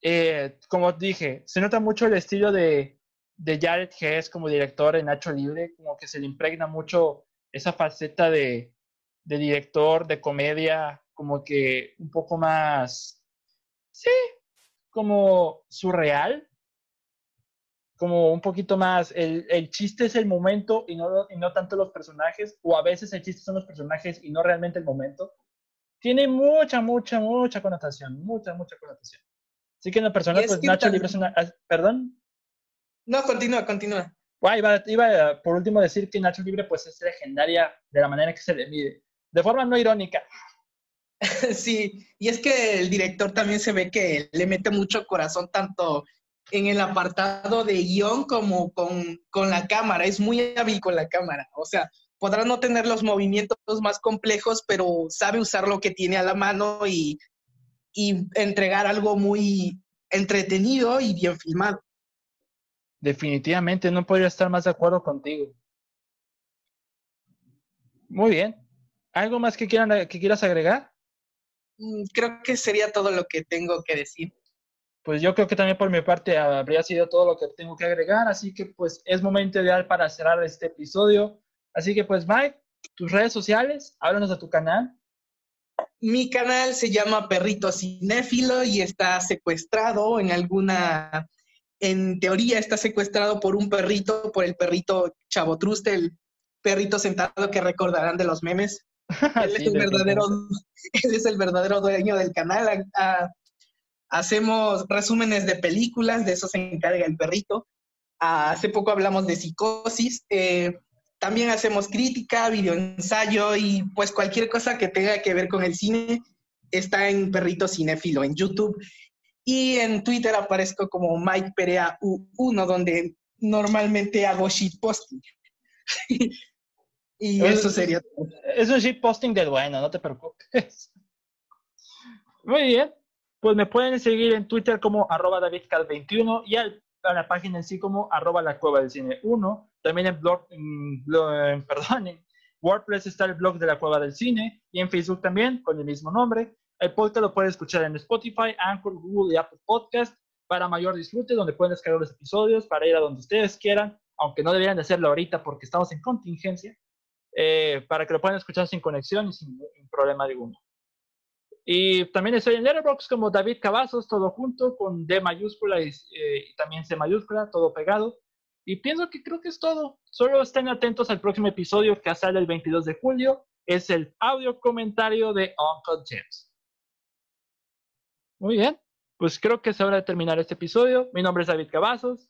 eh, como dije, se nota mucho el estilo de, de Jared Hess como director en Nacho Libre, como que se le impregna mucho esa faceta de, de director, de comedia, como que un poco más, sí, como surreal, como un poquito más, el, el, chiste es el momento y no, y no tanto los personajes, o a veces el chiste son los personajes y no realmente el momento. Tiene mucha, mucha, mucha connotación, mucha, mucha connotación. Así que en la persona, pues Nacho Libre es una... Ah, ¿Perdón? No, continúa, continúa. iba, iba, por último a decir que Nacho Libre pues es legendaria de la manera que se le mide. De forma no irónica. <laughs> Sí, y es que el director también se ve que le mete mucho corazón tanto en el apartado de guion como con, con la cámara. Es muy hábil con la cámara. O sea, podrá no tener los movimientos más complejos, pero sabe usar lo que tiene a la mano y, y entregar algo muy entretenido y bien filmado. Definitivamente, no podría estar más de acuerdo contigo. Muy bien. ¿Algo más que, quieran, que quieras agregar? Mm, creo que sería todo lo que tengo que decir. Pues yo creo que también por mi parte habría sido todo lo que tengo que agregar, así que pues es momento ideal para cerrar este episodio. Así que pues Mike, tus redes sociales, háblanos de tu canal. Mi canal se llama Perrito Cinéfilo y está secuestrado en alguna, en teoría está secuestrado por un perrito, por el perrito Chavotruste, el perrito sentado que recordarán de los memes. <laughs> Él, es, el verdadero, él es el verdadero dueño del canal. hacemos resúmenes de películas, de eso se encarga el perrito. hace poco hablamos de psicosis. Eh, también hacemos crítica, videoensayo y pues cualquier cosa que tenga que ver con el cine está en Perrito Cinéfilo en YouTube. Y en Twitter aparezco como Mike Perea U1, donde normalmente hago shitposting. <laughs> y eso sería todo. Es un shitposting del bueno, no te preocupes. <laughs> Muy bien. Pues me pueden seguir en Twitter como arroba DavidCal21 y al a la página en sí como arroba la cueva del cine 1. También en blog, <laughs> perdón, en WordPress está el blog de la cueva del cine y en Facebook también con el mismo nombre. El podcast lo pueden escuchar en Spotify, Anchor, Google y Apple Podcast para mayor disfrute, donde pueden descargar los episodios para ir a donde ustedes quieran, aunque no deberían de hacerlo ahorita porque estamos en contingencia, eh, para que lo puedan escuchar sin conexión y sin problema alguno. Y también estoy en Letterboxd como David Cavazos, todo junto, con D mayúscula eh, y, también C mayúscula, todo pegado. Y pienso que creo que es todo. Solo estén atentos al próximo episodio que sale el 22 de julio. Es el audio comentario de Uncle James. Muy bien. Pues creo que es hora de terminar este episodio. Mi nombre es David Cavazos.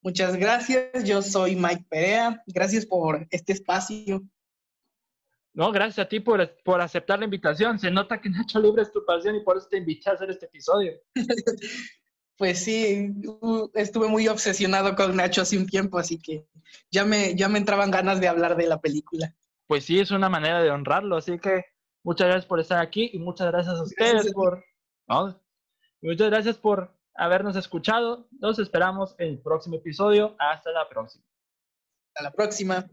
Muchas gracias. Yo soy Mike Perea. Gracias por este espacio. No, gracias a ti por, por aceptar la invitación. Se nota que Nacho Libre es tu pasión y por eso te invité a hacer este episodio. <laughs> pues sí, estuve muy obsesionado con Nacho hace un tiempo, así que ya me, ya me entraban ganas de hablar de la película. Pues sí, es una manera de honrarlo, así que muchas gracias por estar aquí y muchas gracias a ustedes por... Muchas gracias por habernos escuchado. Nos esperamos en el próximo episodio. Hasta la próxima. Hasta la próxima.